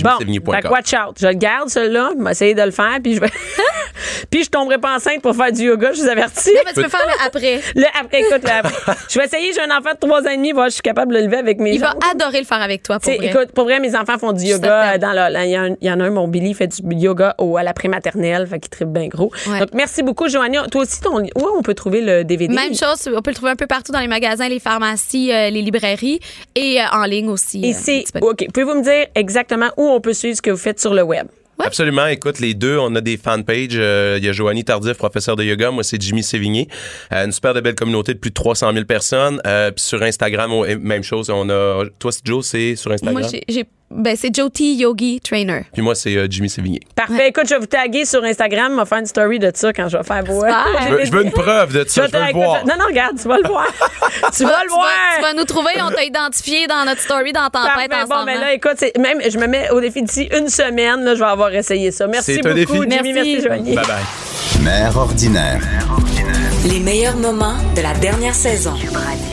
Bon, watch out. Je le garde, celui-là. Je vais essayer de le faire, puis je vais. puis je tomberai pas enceinte pour faire du yoga, je vous avertis. Non, mais tu peux faire le après. Le après, écoute, le après. Je vais essayer, j'ai un enfant de 3 ans et demi, voir je suis capable de le lever avec mes Il va jambes. adorer le faire avec toi, pour T'sais, vrai. écoute, pour vrai, mes enfants font du yoga. Dans Il y, il en a un, mon Billy, fait du yoga au, à la prématernelle, fait qu'il tripe bien gros. Ouais. Donc, merci beaucoup, Joanie. Toi aussi, ton, où on peut trouver le DVD? Même chose, on peut le trouver un peu partout dans les magasins, les pharmacies, euh, les librairies et euh, en ligne aussi. Et euh, c'est. OK. Pouvez-vous me dire exactement où on peut suivre ce que vous faites sur le web? Absolument. Écoute, les deux, on a des fanpages. Euh, Il y a Joanie Tardif, professeur de yoga. Moi, c'est Jimmy Sévigné. Euh, une super de belle communauté de plus de 300 000 personnes. Euh, puis sur Instagram, on- même chose. On a, toi, c'est Joe, c'est sur Instagram? Moi, j'ai- j'ai. Ben, c'est Jyoti Yogi Trainer. Puis moi, c'est euh, Jimmy Sévigné. Parfait. Écoute, je vais vous taguer sur Instagram. On va faire une story de ça quand je vais faire. Super. Je veux, je veux une preuve de ça. Je veux le écoute, voir. Non, non, regarde, tu vas le voir. tu vas le Tu vas, voir. tu vas nous trouver, on t'a identifié dans notre story dans Tempête Parfait. Bon, mais là, écoute, c'est- même, je me mets au défi d'ici une semaine. Là, je vais avoir essayé ça. Merci C'est beaucoup, un défi. Jimmy. Merci. Merci, Joanie. Bye bye. Mère ordinaire. Les meilleurs moments de la dernière saison.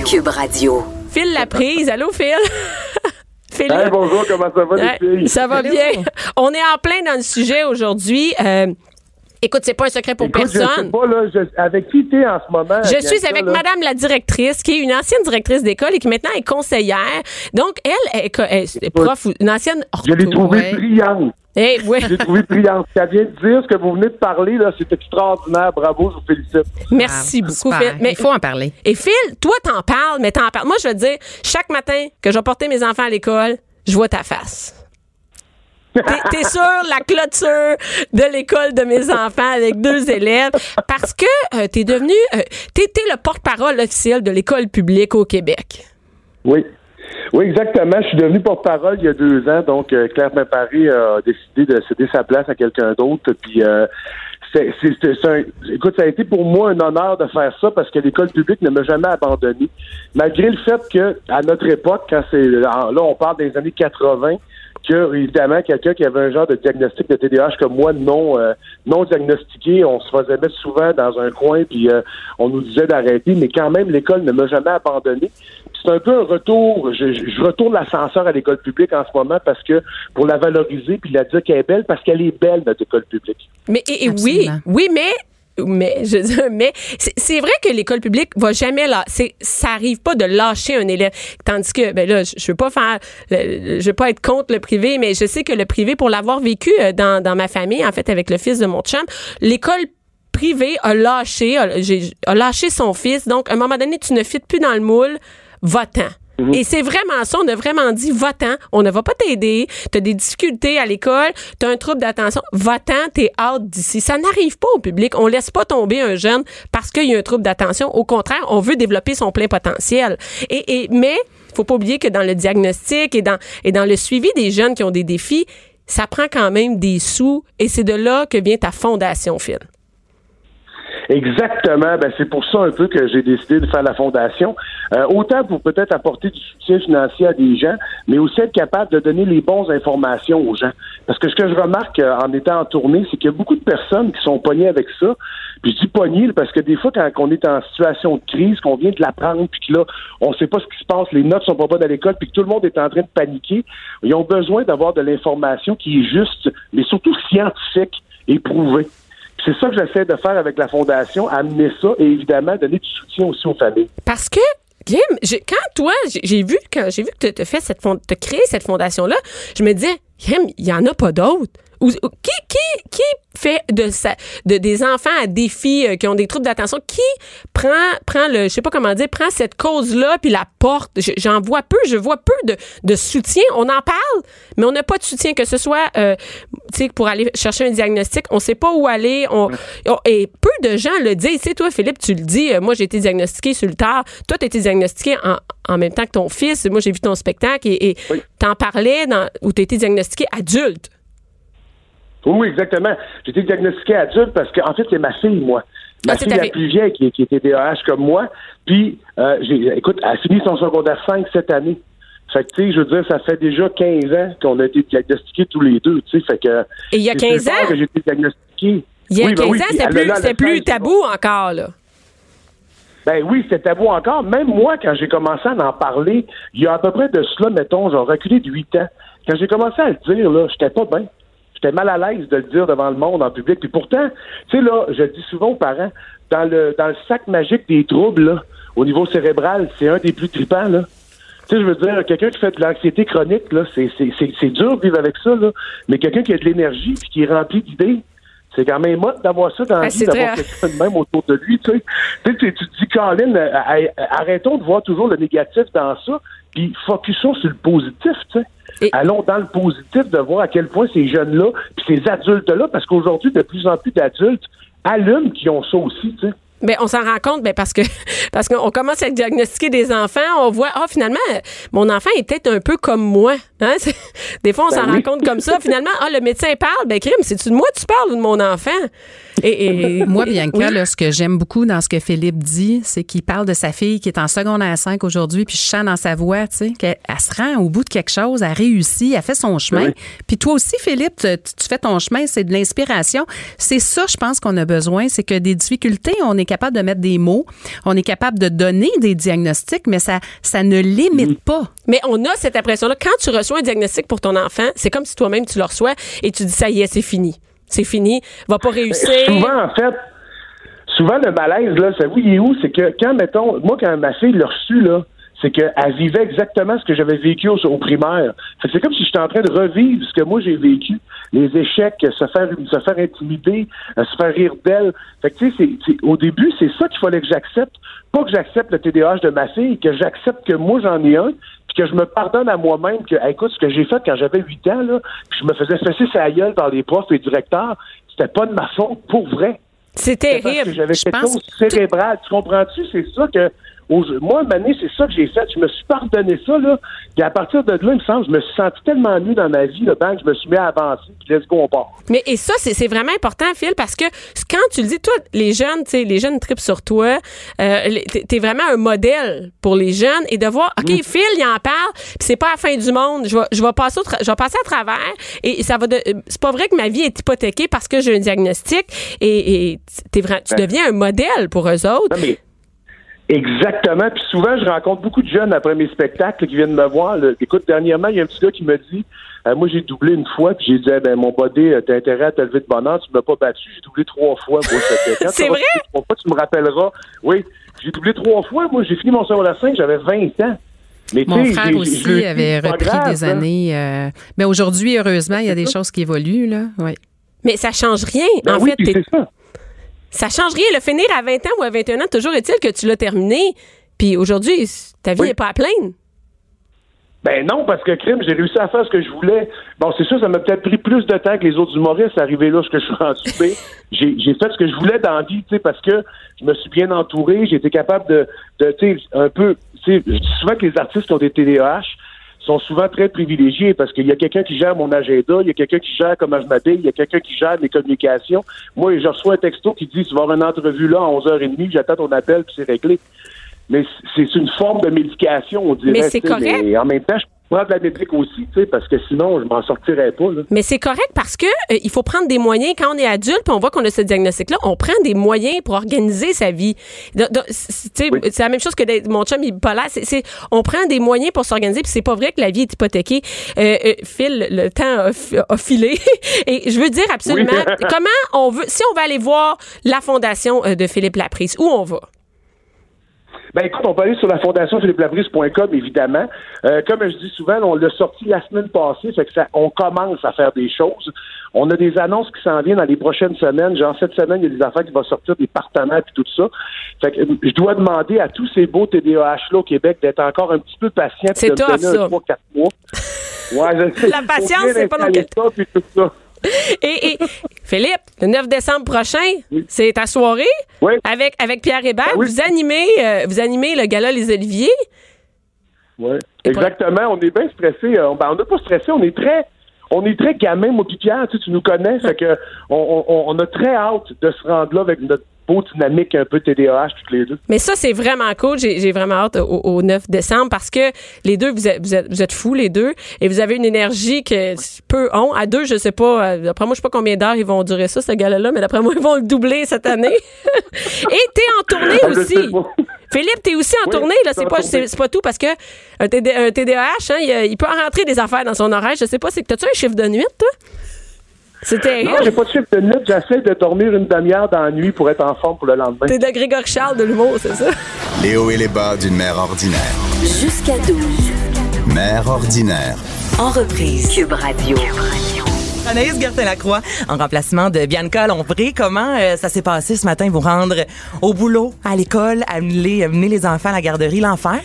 Cube Radio. Phil la prise. Allô, Phil? Hey, bonjour, comment ça va, les filles? ça va bien. On est en plein dans le sujet aujourd'hui. Euh, écoute, c'est pas un secret pour Écoute, je sais personne. pas, là, je- avec qui t'es en ce moment? Je suis avec là? Madame la directrice, qui est une ancienne directrice d'école et qui maintenant est conseillère. Donc, elle est, est- est prof, ou- une ancienne Je l'ai trouvée ouais. brillante. Eh, ouais. Je l'ai trouvée brillante. Qu'elle vient de dire, ce que vous venez de parler, là, c'est extraordinaire. Bravo, je vous félicite. Merci beaucoup, Super. Phil. Mais, Il faut en parler. Et Phil, toi, t'en parles, mais t'en parles. Moi, je veux te dire, chaque matin que je vais porter mes enfants à l'école, je vois ta face. T'es, sur la clôture de l'école de mes enfants avec deux élèves parce que euh, t'es devenu, euh, t'es le porte-parole officiel de l'école publique au Québec. Oui. Oui, exactement. Je suis devenu porte-parole il y a deux ans. Donc, euh, Claire Paris a décidé de céder sa place à quelqu'un d'autre. Puis, euh, un- écoute, ça a été pour moi un honneur de faire ça parce que l'école publique ne m'a jamais abandonné. Malgré le fait que, à notre époque, quand c'est, là, on parle des années 80, que, évidemment, quelqu'un qui avait un genre de diagnostic de TDAH comme moi, non, euh, non diagnostiqué, on se faisait mettre souvent dans un coin, puis euh, on nous disait d'arrêter, mais quand même, l'école ne m'a jamais abandonné. C'est un peu un retour, je, retourne l'ascenseur à l'école publique en ce moment parce que pour la valoriser puis la dire qu'elle est belle parce qu'elle est belle notre école publique. Mais et, et oui, oui, mais mais je dis mais c'est vrai que l'école publique va jamais là c'est ça arrive pas de lâcher un élève. Tandis que ben là je, je veux pas faire je veux pas être contre le privé mais je sais que le privé pour l'avoir vécu euh, dans, dans ma famille en fait avec le fils de mon chum l'école privée a lâché a lâché son fils. Donc à un moment donné tu ne fites plus dans le moule va-t'en Mhm. Et c'est vraiment ça. On a vraiment dit, va-t'en. On ne va pas t'aider. Tu as des difficultés à l'école. Tu as un trouble d'attention. Va-t'en. T'es out d'ici. Ça n'arrive pas au public. On laisse pas tomber un jeune parce qu'il y a un trouble d'attention. Au contraire, on veut développer son plein potentiel. Et, et, mais, faut pas oublier que dans le diagnostic et dans, et dans le suivi des jeunes qui ont des défis, ça prend quand même des sous. Et c'est de là que vient ta fondation, Phil. Exactement. Ben, c'est pour ça un peu que j'ai décidé de faire la fondation. Euh, autant pour peut-être apporter du soutien financier à des gens, mais aussi être capable de donner les bonnes informations aux gens. Parce que ce que je remarque euh, en étant en tournée, c'est qu'il y a beaucoup de personnes qui sont pognées avec ça. Puis je dis pognées parce que des fois, quand on est en situation de crise, qu'on vient de l'apprendre, puis que là, on ne sait pas ce qui se passe, les notes sont pas bonnes à l'école, puis que tout le monde est en train de paniquer, ils ont besoin d'avoir de l'information qui est juste, mais surtout scientifique et prouvée. C'est ça que j'essaie de faire avec la Fondation, amener ça et évidemment donner du soutien aussi aux familles. Parce que Kim, quand toi, j'ai vu quand j'ai vu que tu as fait cette as créé cette fondation là, je me disais, Kim, il y en a pas d'autres. Qui, qui, qui fait de, sa, de des enfants à défi euh, qui ont des troubles d'attention, qui prend, prend le, je sais pas comment dire, prend cette cause-là puis la porte? J'en vois peu, je vois peu de, de soutien. On en parle, mais on n'a pas de soutien, que ce soit, euh, tu sais, pour aller chercher un diagnostic, on sait pas où aller. On, et peu de gens le disent. Tu sais, toi, Philippe, tu le dis, euh, moi, j'ai été diagnostiqué sur le tard. Toi, tu as été diagnostiqué en, en même temps que ton fils. Moi, j'ai vu ton spectacle et, t'en parlais dans, où tu as été diagnostiqué adulte. Oui, exactement. J'ai été diagnostiqué adulte parce que, en fait, c'est ma fille, moi. Ma ah, fille la plus vieille qui, qui était DAH comme moi. Puis, euh, j'ai, écoute, elle a fini son secondaire 5 cette année. Fait que, tu sais, je veux dire, ça fait déjà 15 ans qu'on a été diagnostiqués tous les deux, tu sais. Fait que. Et il y a 15 ans? que j'ai été diagnostiqué. Il y a 15 ben ans, c'est plus, c'est plus tabou encore, là. Ben oui, c'est tabou encore. Même moi, quand j'ai commencé à en parler, il y a à peu près de cela, mettons, j'ai reculé de 8 ans. Quand j'ai commencé à le dire, là, j'étais pas bien. J'étais mal à l'aise de le dire devant le monde en public. Puis pourtant, tu sais, là, je dis souvent aux parents, dans le, dans le sac magique des troubles, là, au niveau cérébral, c'est un des plus tripants, là. Tu sais, je veux dire, quelqu'un qui fait de l'anxiété chronique, là, c'est, c'est, c'est, dur de vivre avec ça, là. Mais quelqu'un qui a de l'énergie puis qui est rempli d'idées, c'est quand même mode d'avoir ça dans la ah, vie, d'avoir quelqu'un de même autour de lui, tu sais. Tu, sais, tu dis, Colin, euh, arrêtons de voir toujours le négatif dans ça, puis focusons sur le positif, tu sais. Allons dans le positif de voir à quel point ces jeunes-là, puis ces adultes-là, parce qu'aujourd'hui, de plus en plus d'adultes allument qui ont ça aussi, tu sais. Ben, on s'en rend compte ben, parce que parce qu'on commence à diagnostiquer des enfants, on voit ah finalement mon enfant est peut-être un peu comme moi. Hein? Des fois on s'en ben rend compte comme ça. Finalement ah le médecin parle, ben crime, c'est tu de moi tu parles ou de mon enfant? Et, moi bien oui. ce que j'aime beaucoup dans ce que Philippe dit, c'est qu'il parle de sa fille qui est en secondaire 5 aujourd'hui, puis je sens dans sa voix, tu sais, qu'elle se rend au bout de quelque chose, elle réussit, elle fait son chemin. Puis toi aussi Philippe, tu, tu fais ton chemin, c'est de l'inspiration. C'est ça je pense qu'on a besoin, c'est que des difficultés, on est capable de mettre des mots, on est capable de donner des diagnostics, mais ça, ça ne limite mm. pas. Mais on a cette impression-là. Quand tu reçois un diagnostic pour ton enfant, c'est comme si toi-même tu le reçois et tu dis ça y est, c'est fini. C'est fini. Va pas réussir. Souvent, en fait, souvent le malaise, là, ça vous, il est où? C'est que quand, mettons, moi, quand ma fille l'a reçu, là, c'est qu'elle vivait exactement ce que j'avais vécu au, primaire. C'est comme si j'étais en train de revivre ce que moi j'ai vécu. Les échecs, se faire se faire intimider, euh, se faire rire d'elle. Fait que tu sais, au début, c'est ça qu'il fallait que j'accepte. Pas que j'accepte le TDAH de ma fille, que j'accepte que moi j'en ai un, puis que je me pardonne à moi-même que, écoute, ce que j'ai fait quand j'avais 8 ans, là, puis je me faisais fesser sa gueule par les profs et directeurs, c'était pas de ma faute, pour vrai. C'est terrible. J'avais quelque chose cérébral. Tu comprends-tu? C'est ça que moi, Mané, c'est ça que j'ai fait. Je me suis pardonné ça, là. Et à partir de là, il me semble, je me suis senti tellement mieux dans ma vie, le banc, je me suis mis à avancer, puis let's go, on part. Mais, et ça, c'est vraiment important, Phil, parce que quand tu le dis, toi, les jeunes, tu sais, les jeunes tripent sur toi, euh, t'es vraiment un modèle pour les jeunes, et de voir, OK, mm. Phil, il en parle, puis c'est pas la fin du monde, je vais, je vais passer je vais passer à travers, et ça va, c'est pas vrai que ma vie est hypothéquée parce que j'ai un diagnostic, et, et es tu ben. deviens un modèle pour eux autres. Exactement. Puis souvent, je rencontre beaucoup de jeunes après mes spectacles qui viennent me voir. Écoute, dernièrement, il y a un petit gars qui me dit euh, Moi, j'ai doublé une fois, puis j'ai dit eh ben, Mon body, t'as intérêt à te lever de bonheur, tu m'as pas battu, j'ai doublé trois fois. C'est vrai? Trois fois, tu me rappelleras. Oui, j'ai doublé trois fois. Moi, j'ai fini mon secondaire 5, j'avais 20 ans. Mais Mon frère aussi avait repris des années. Euh, mais aujourd'hui, heureusement, il y a des choses qui évoluent. Là. Oui. Mais ça change rien. Ben en fait, c'est ça. Change rien. Le finir à 20 ans ou à 21 ans, toujours est-il que tu l'as terminé. Puis aujourd'hui, ta vie n'est pas à plaindre. Ben non, parce que crime, j'ai réussi à faire ce que je voulais. Bon, c'est sûr, ça m'a peut-être pris plus de temps que les autres humoristes arriver là, ce que je suis rendu. Mais j'ai, j'ai fait ce que je voulais dans la vie, tu sais, parce que je me suis bien entouré, j'ai été capable de, de tu sais, un peu, tu sais, je dis souvent que les artistes qui ont des TDAH sont souvent très privilégiés parce qu'il y a quelqu'un qui gère mon agenda, il y a quelqu'un qui gère comment je m'habille, il y a quelqu'un qui gère mes communications. Moi, je reçois un texto qui dit, tu vas avoir une entrevue là à 11h30, j'attends ton appel, puis c'est réglé. Mais c'est une forme de médication, on dirait. Mais c'est correct. Mais en même temps, je prends de la métrique aussi, tu sais, parce que sinon, je m'en sortirais pas. Là. Mais c'est correct parce que euh, il faut prendre des moyens quand on est adulte puis on voit qu'on a ce diagnostic-là, on prend des moyens pour organiser sa vie. C'est tu sais, Oui. c'est la même chose que mon chum il est polaire. C'est, on prend des moyens pour s'organiser puis c'est pas vrai que la vie est hypothéquée. Euh, euh, Phil, le temps a, fi- a filé et je veux dire absolument Oui. comment on veut si on va aller voir la fondation de Philippe Laprise, où on va? Ben écoute, on peut aller sur la fondation philippelabrise.com, évidemment. Euh, comme je dis souvent, on l'a sorti la semaine passée, fait que ça, on commence à faire des choses. On a des annonces qui s'en viennent dans les prochaines semaines. Genre cette semaine, il y a des affaires qui vont sortir, des partenaires puis tout ça. Fait que euh, je dois demander à tous ces beaux TDAH là au Québec d'être encore un petit peu patients. C'est de me donner ça. un 3 4 mois. Ouais, je sais. La patience, c'est pas dans installer quel- ça, puis tout ça. Et, et Philippe, le 9 décembre prochain, c'est ta soirée Oui. avec avec Pierre Hébert. Ben oui. Vous animez euh, vous animez le gala Les Oliviers. Ouais. Exactement. On est bien stressé. Euh, ben, on n'est pas stressé. On est très, on est très gamin, moi Pierre. Tu, sais, tu nous connais. Fait que on, on, on a très hâte de se rendre là avec notre beau dynamique un peu TDAH toutes les deux. Mais ça, c'est vraiment cool. J'ai vraiment hâte au, au 9 décembre parce que les deux, vous êtes, vous êtes, vous êtes fous, les deux, et vous avez une énergie que peu ont. À deux, je sais pas, euh, d'après moi, je sais pas combien d'heures ils vont durer ça, ce gala-là, mais d'après moi, ils vont le doubler cette année. et t'es en tournée Ah, aussi. Philippe, t'es aussi en Oui, tournée, là. C'est pas, c'est pas tout parce que un, TD un TDAH, hein, il, il peut en rentrer des affaires dans son horaire. Je sais pas, c'est que t'as-tu un chiffre de nuit, toi? C'était. Non, j'ai pas de chiffre de nuit. J'essaie de dormir une demi-heure dans la nuit pour être en forme pour le lendemain. T'es de Grégory Charles de l'humour, c'est ça? Les hauts et les bas d'une mère ordinaire. Jusqu'à 12. Mère ordinaire. En reprise. Cube Radio. Anaïs Gertin-Lacroix, en remplacement de Bianca Lompré. Comment euh, ça s'est passé ce matin, vous rendre au boulot, à l'école, amener, amener les enfants à la garderie, l'enfer?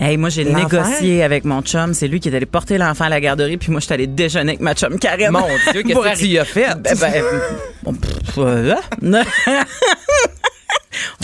Hey, moi, j'ai négocié avec mon chum. C'est lui qui est allé porter l'enfant à la garderie, puis moi, je suis allée déjeuner avec ma chum Karen. Mon Dieu, qu'est-ce que tu y as fait? Ben, ben, bon, pff, euh, hein?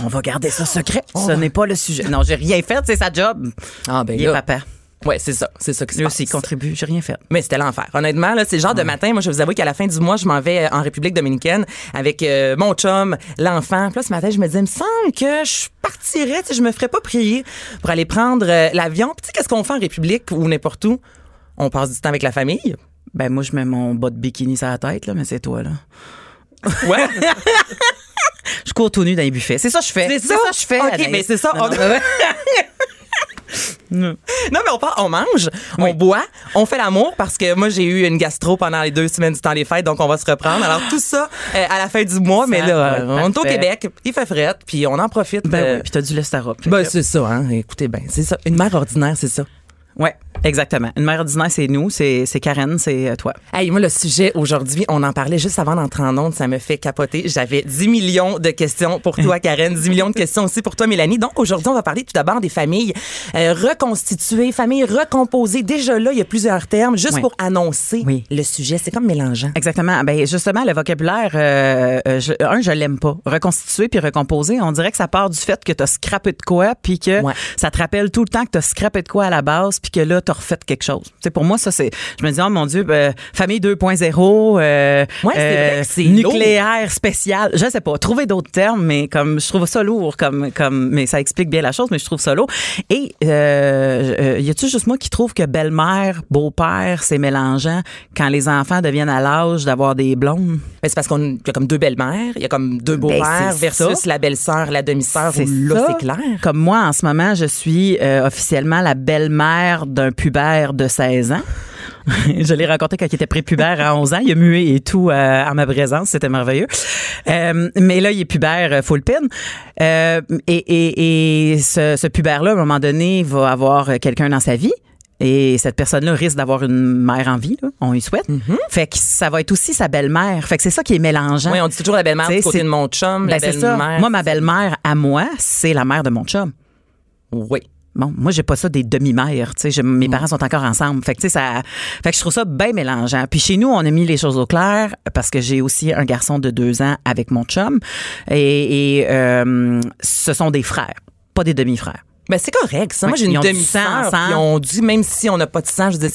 On va garder ça secret. Ce n'est pas le sujet. Non, j'ai rien fait, c'est sa job. Ah, ben Il est papa. Ouais, c'est ça, c'est ça qui se Lui passe. aussi, il contribue. J'ai rien fait. Mais c'était l'enfer. Honnêtement, là, c'est le genre de matin. Moi, je vous avouer qu'à la fin du mois, je m'en vais euh, en République dominicaine avec euh, mon chum, l'enfant. Puis là, ce matin, je me disais, il me semble que je partirais, tu sais, je me ferais pas prier pour aller prendre euh, l'avion. Puis tu sais, qu'est-ce qu'on fait en République ou n'importe où? On passe du temps avec la famille? Ben, moi, je mets mon bas de bikini sur la tête, là, mais c'est toi, là. Ouais. Je cours tout nu dans les buffets. C'est ça que je fais. C'est ça? que je fais. OK, Anaïs. mais c'est ça, Non, on- non, Non, mais on part, on mange, on boit, on fait l'amour parce que moi j'ai eu une gastro pendant les deux semaines du temps des fêtes, donc on va se reprendre. Alors tout ça euh, à la fin du mois, mais là, on est au. Québec, il fait fret, puis on en profite. Ben euh, oui, puis t'as du lestara. ben, c'est ça, hein. Écoutez, ben c'est ça. Une mère ordinaire, c'est ça. Ouais, exactement. Une mère ordinaire, c'est nous, c'est Karen, c'est euh, toi. Hey, moi, le sujet aujourd'hui, on en parlait juste avant d'entrer en onde, ça me fait capoter. J'avais 10 millions de questions pour toi, Karen, 10 millions de questions aussi pour toi, Mélanie. Donc, aujourd'hui, on va parler tout d'abord des familles euh, reconstituées, familles recomposées. Déjà là, il y a plusieurs termes, juste Oui. pour annoncer Oui. le sujet. C'est comme mélangeant. Exactement. Ben justement, le vocabulaire, euh, je, un, je l'aime pas. Reconstituer puis recomposer, on dirait que ça part du fait que t'as scrappé de quoi, puis que Ouais. ça te rappelle tout le temps que t'as scrappé de quoi à la base, puis que là t'as refait quelque chose. Tu sais, pour moi, ça c'est, je me dis oh mon Dieu, ben, famille 2.0, euh, Ouais, c'est nucléaire spécial. Je sais pas, trouver d'autres termes, mais comme je trouve ça lourd, comme comme, mais ça explique bien la chose, mais je trouve ça lourd. Et euh, euh, y a-tu juste moi qui trouve que belle-mère, beau-père, c'est mélangeant quand les enfants deviennent à l'âge d'avoir des blondes? Ben, c'est parce qu'on y a comme deux belles-mères, il y a comme deux beaux-pères c'est versus ça. la belle-sœur, la demi-sœur. Là, c'est clair. Comme moi, en ce moment, je suis euh, officiellement la belle-mère d'un pubère de 16 ans. je l'ai rencontré quand il était prépubère à 11 ans. Il a mué et tout euh, en ma présence. C'était merveilleux. Euh, mais là, il est pubère euh, full pin. Euh, et et, et ce, ce pubère-là, à un moment donné, va avoir quelqu'un dans sa vie. Et cette personne-là risque d'avoir une mère en vie, là. on y souhaite. Fait que ça va être aussi sa belle-mère. Fait que c'est ça qui est mélangeant. Oui, on dit toujours la belle-mère du côté c'est- de mon chum, Ben, la belle-mère. Moi, ma belle-mère, à moi, c'est la mère de mon chum. Oui. Bon, moi j'ai pas ça des demi-mères, tu sais, mes parents sont encore ensemble. Fait que tu sais ça fait que je trouve ça bien mélangeant. Puis chez nous, on a mis les choses au clair parce que j'ai aussi un garçon de deux ans avec mon chum et, et, euh, ce sont des frères, pas des demi-frères. Ben, c'est correct, ça. Moi, j'ai une demi-sœur. Puis on dit, même si on n'a pas de sang, je dis,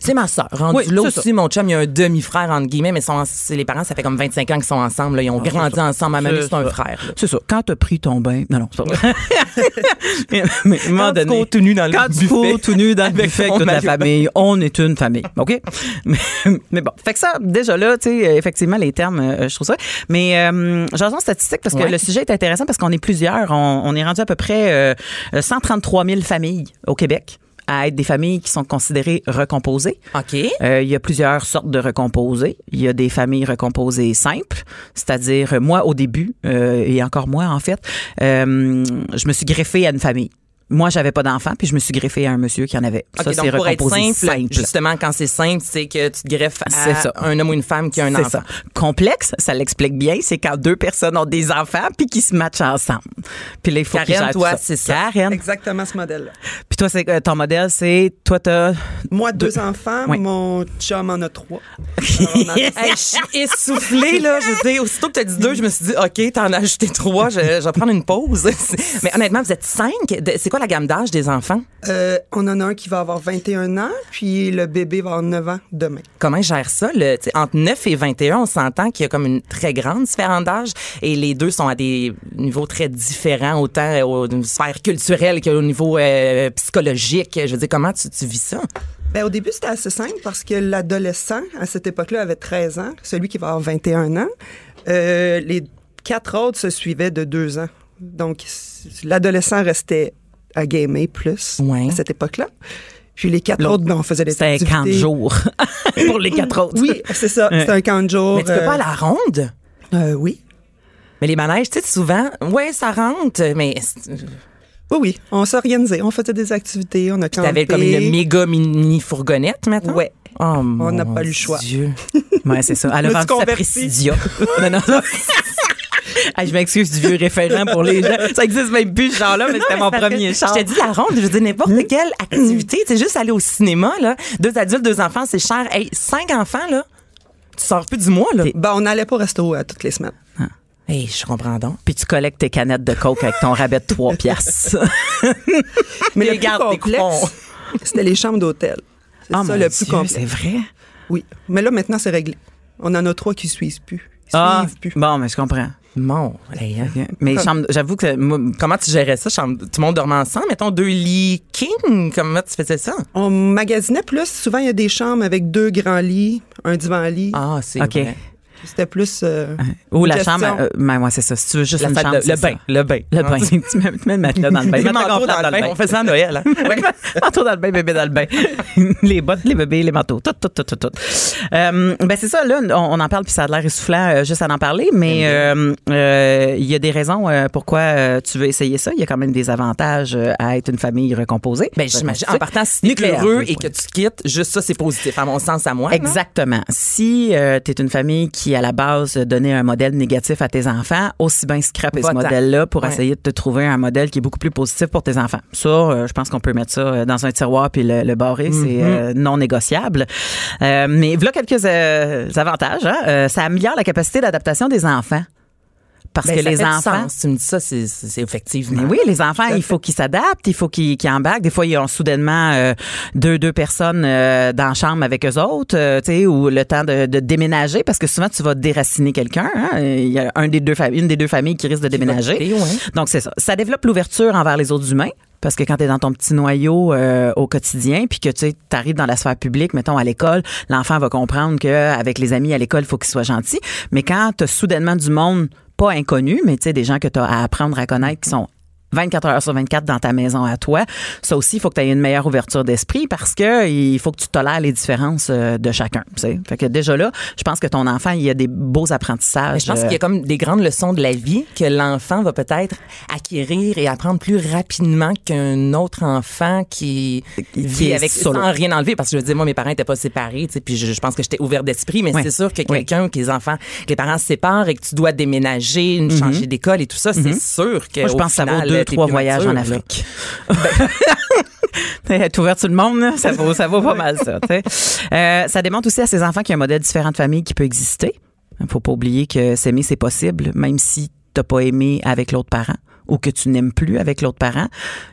c'est, ma sœur. Rendu Oui, là aussi, mon chum, il y a un demi-frère, entre guillemets, mais sont, les parents, ça fait comme 25 ans qu'ils sont ensemble. là. Ils ont grandi ensemble. Ma mamie, Ah, C'est un frère. C'est ça. Quand t'as pris ton bain, non non, c'est pas vrai. mais, mais, à un moment Quand tu tout nu dans le quand tu buffet cours tout nu dans le buffet avec toute la famille, on est une famille, ok? Mais, mais bon, fait que ça déjà là, tu sais, effectivement les termes, euh, je trouve ça. Mais euh, j'en statistique parce que Ouais. le sujet est intéressant parce qu'on est plusieurs. On, on est rendu à peu près euh, 133 000 familles au Québec à être des familles qui sont considérées recomposées. OK. Euh, il y a plusieurs sortes de recomposés. Il y a des familles recomposées simples, c'est-à-dire euh, moi au début euh, et encore moi en fait, euh, je me suis greffée à une famille. Moi, j'avais pas d'enfant, puis je me suis greffée à un monsieur qui en avait. OK, ça, c'est recomposé simple, simple. justement, quand c'est simple, c'est que tu te greffes C'est à ça. un homme ou une femme qui a un enfant. ça. Complexe, ça l'explique bien, c'est quand deux personnes ont des enfants puis qui se matchent ensemble. Puis là, il faut Karen, toi, c'est ça. Karen. Exactement ce modèle-là. Puis toi, c'est euh, ton modèle, c'est toi t'as Moi, deux, enfants, Oui. mon chum en a trois. Alors, on a- Hey, je suis essoufflée, là. Je veux dire, aussitôt que tu as dit deux, je me suis dit, OK, t'en as ajouté trois, je, je vais prendre une pause. Mais honnêtement, vous êtes cinq? C'est quoi la gamme d'âge des enfants? Euh, on en a un qui va avoir 21 ans, puis le bébé va avoir 9 ans demain. Comment gèrent ça? Le, entre 9 et 21, on s'entend qu'il y a comme une très grande différence d'âge et les deux sont à des niveaux très différents, autant au d'une sphère culturelle qu'au niveau euh, psychologique. Je veux dire, comment tu, tu vis ça? Ben, au début, c'était assez simple parce que l'adolescent, à cette époque-là, avait 13 ans, celui qui va avoir 21 ans. Euh, les quatre autres se suivaient de deux ans. Donc, l'adolescent restait à gamer plus Ouais. à cette époque-là. Puis les quatre autres, ben, on faisait des C'était un camp de jour pour les quatre autres. Oui, c'est ça. C'était un camp de jour. Mais tu peux euh, pas à la ronde? euh, oui. Mais les manèges, tu sais, souvent, ouais, ça rentre, mais Oui, oui. On s'organisait. On faisait des activités. On a campé. t'avais comme une méga mini fourgonnette maintenant? Ouais. Oh, On n'a pas eu le choix. Dieu. Ouais, c'est ça. Elle a vendu sa non, non, non. Hey, je m'excuse du vieux référent pour les gens. Ça existe même plus, ce genre-là, mais c'était mon premier char. Je te dis la ronde, je dis n'importe quelle activité. C'est juste aller au cinéma, là. Deux adultes, deux enfants, c'est cher. Hey, cinq enfants, là. Tu sors plus du mois, là. Ben, on n'allait pas au resto euh, toutes les semaines. Hey, je comprends donc. Puis tu collectes tes canettes de coke avec ton rabais de 3 piastres. Mais Des le plus gardes, des coupons. c'était les chambres d'hôtel. C'est Oh ça mon le plus Dieu, complexe. c'est vrai? Oui. Mais là, maintenant, c'est réglé. On en a trois qui suivent plus. Ils Ah, suivent plus. bon, mais je comprends. Mon, hey, hein. Mais j'avoue que moi, Comment tu gérais ça? chambre- Tout le monde dormait ensemble? Mettons deux lits king? Comment tu faisais ça? On magasinait plus. Souvent, il y a des chambres avec deux grands lits, un divan-lit. Ah, c'est OK. vrai. C'était plus. euh, Ou la gestion. chambre. euh, ben, ouais, c'est ça. Si tu veux juste La une chambre. de- le bain, le bain. Le bain. tu mets, tu mets le matelas dans le bain. Gonflable dans le bain. On fait ça à Noël. hein? Ouais. manteau dans le bain, bébé dans le bain. les bottes, les bébés, les manteaux, tout, tout, tout, tout, tout. Euh, ben c'est ça, là, on, on en parle, puis ça a l'air essoufflant euh, juste à en parler, mais euh, euh, il y a des raisons euh, pourquoi euh, tu veux essayer ça. Il y a quand même des avantages euh, à être une famille recomposée. Ben, j'imagine. En partant, si t'es Nucléaire, heureux et que tu te quittes, juste ça, c'est positif, à mon sens, à moi. Exactement. Si euh, tu es une famille qui, à la base, donnait un modèle négatif à tes enfants, aussi bien scraper ce modèle-là pour Ouais. essayer de te trouver un modèle qui est beaucoup plus positif pour tes enfants. Ça, euh, je pense qu'on peut mettre ça euh, dans un tiroir puis le, le barrer. C'est Mm-hmm. euh, non négociable. Euh, mais voilà quelques avantages. Hein? Ça améliore la capacité d'adaptation des enfants. Parce Ben, que les enfants... Tu me dis ça, c'est effectivement. Mais oui, les enfants, il faut qu'ils s'adaptent, il faut qu'ils qu'ils embarquent. Des fois, ils ont soudainement euh, deux deux personnes euh, dans la chambre avec eux autres, euh, tu sais, ou le temps de, de déménager, parce que souvent tu vas déraciner quelqu'un. hein. Il y a un des deux une des deux familles qui risque de déménager. quitter, ouais. Donc c'est ça. Ça développe l'ouverture envers les autres humains. Parce que quand tu es dans ton petit noyau euh, au quotidien, puis que tu arrives dans la sphère publique, mettons à l'école, l'enfant va comprendre qu'avec les amis à l'école, il faut qu'il soit gentil. Mais quand tu as soudainement du monde pas inconnu, mais tu sais, des gens que tu as à apprendre à connaître qui sont 24 heures sur 24 dans ta maison à toi. Ça aussi, il faut que tu aies une meilleure ouverture d'esprit parce que il faut que tu tolères les différences euh, de chacun. tu sais. Fait que déjà là, je pense que ton enfant, il y a des beaux apprentissages. Mais je pense euh, qu'il y a comme des grandes leçons de la vie que l'enfant va peut-être acquérir et apprendre plus rapidement qu'un autre enfant qui, vit est avec solo. sans rien enlever parce que je veux dire moi mes parents étaient pas séparés tu sais puis je, je pense que j'étais ouvert d'esprit mais c'est sûr que Oui. quelqu'un que les enfants que les parents se séparent et que tu dois déménager une changer d'école et tout ça c'est sûr que Mhm. Moi, je au pense que ça vaut final, trois voyages en. Afrique. T'es ouvert tout le monde, ça vaut, ça vaut pas mal ça. Euh, ça démontre aussi à ses enfants qu'il y a un modèle différent de famille qui peut exister. Il faut pas oublier que s'aimer, c'est possible, même si t'as pas aimé avec l'autre parent ou que tu n'aimes plus avec l'autre parent.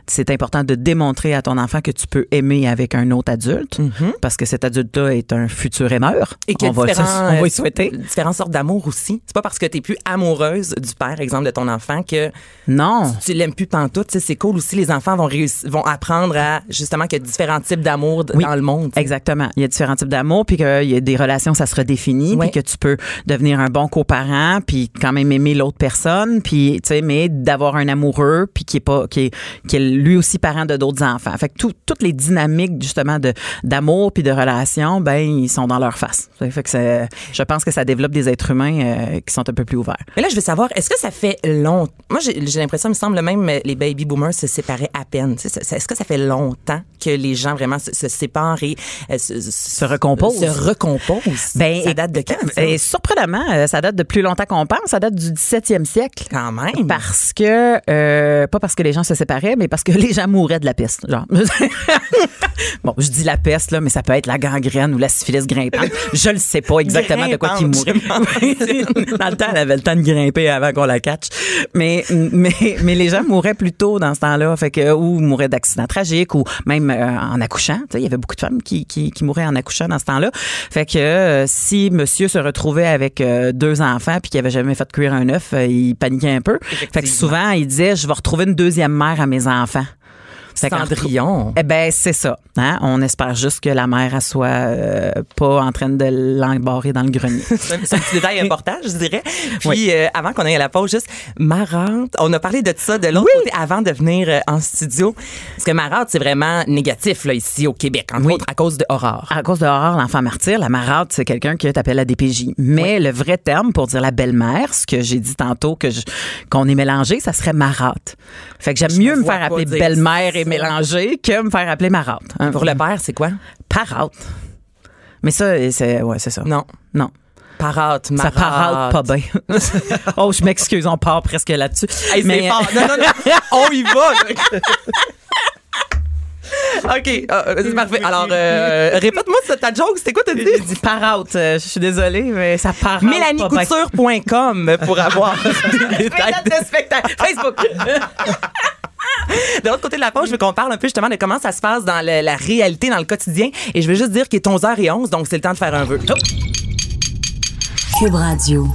C'est important de démontrer à ton enfant que tu peux aimer avec un autre adulte parce que cet adulte-là est un futur aimeur. Mm-hmm. Et qu'il y a on va, on va y euh, souhaiter. différentes sortes d'amour aussi. C'est pas parce que t'es plus amoureuse du père, exemple, de ton enfant que Non. tu l'aimes plus pantoute. Tu C'est cool aussi, les enfants vont réussir, vont apprendre à, justement, qu'il y a différents types d'amour Oui, dans le monde. tu. Exactement. Il y a différents types d'amour, puis qu'il y a des relations, ça se redéfinit, puis que tu peux devenir un bon coparent, puis quand même aimer l'autre personne, puis tu sais, mais d'avoir un amoureux, puis qui est pas, qui est, qui est lui aussi parent de d'autres enfants. Fait que tout- toutes les dynamiques justement de d'amour puis de relations, ben ils sont dans leur face. Fait que je pense que ça développe des êtres humains euh, qui sont un peu plus ouverts. Mais là, je veux savoir, est-ce que ça fait longtemps? Moi, j'ai l'impression, il me semble même, euh, les baby boomers se séparaient à peine. Est-ce que ça fait longtemps que les gens vraiment se, se séparent et euh, se, Se recomposent? Se recomposent? Ben, ça date de quand? ça? Et surprenamment, ça date de plus longtemps qu'on pense. Ça date du 17e siècle. Quand même. Parce que, euh, pas parce que les gens se séparaient, mais parce que les gens mouraient de la peste. Genre. bon, je dis la peste, là, mais ça peut être la gangrène ou la syphilis grimpante. Je ne sais pas exactement de quoi ils mouraient. dans le temps, elle avait le temps de grimper avant qu'on la catch. Mais, mais, mais les gens mouraient plus tôt dans ce temps-là. Fait que, ou mouraient d'accidents tragiques ou même euh, en accouchant. Il y avait beaucoup de femmes qui, qui, qui mouraient en accouchant dans ce temps-là. Fait que euh, si monsieur se retrouvait avec deux enfants puis qu'il avait jamais fait cuire un œuf, il paniquait un peu. Fait que souvent, il disait, je vais retrouver une deuxième mère à mes enfants. Cendrillon. eh ben c'est ça. Hein? On espère juste que la mère elle soit euh, pas en train de l'embarrer dans le grenier. C'est un, petit détail important, je dirais. Puis, Oui. euh, avant qu'on aille à la pause, juste, marrante, on a parlé de ça de l'autre côté avant de venir euh, en studio. Parce que marante, c'est vraiment négatif, là, ici au Québec, entre autres, à cause de Aurore. À cause de Aurore, l'enfant martyr, la marade, c'est quelqu'un qui t'appelle la DPJ. Mais le vrai terme pour dire la belle-mère, ce que j'ai dit tantôt que qu'on est mélangé, ça serait marate. Fait que j'aime mieux me faire appeler belle-mère et ça. mélangée que me faire appeler marate. hein. Pour le père, c'est quoi? Parate. Mais ça, c'est ouais, c'est ça. Non. Non. Parate, Ça parate pas bien. oh, je m'excuse, on part presque là-dessus. Hey, Mais- fort. Non, non, non. On y va. OK, euh, c'est parfait. Alors, euh, répète-moi ta joke, c'était quoi t'as dit? J'ai dit euh, Je suis désolée, mais ça bien. MélanieCouture.com pour avoir des détails de spectacle. Facebook. De l'autre côté de la page, je veux qu'on parle un peu justement de comment ça se passe dans le- la réalité, dans le quotidien. Et je veux juste dire qu'il est 11h11, donc c'est le temps de faire un vœu. Cube Radio.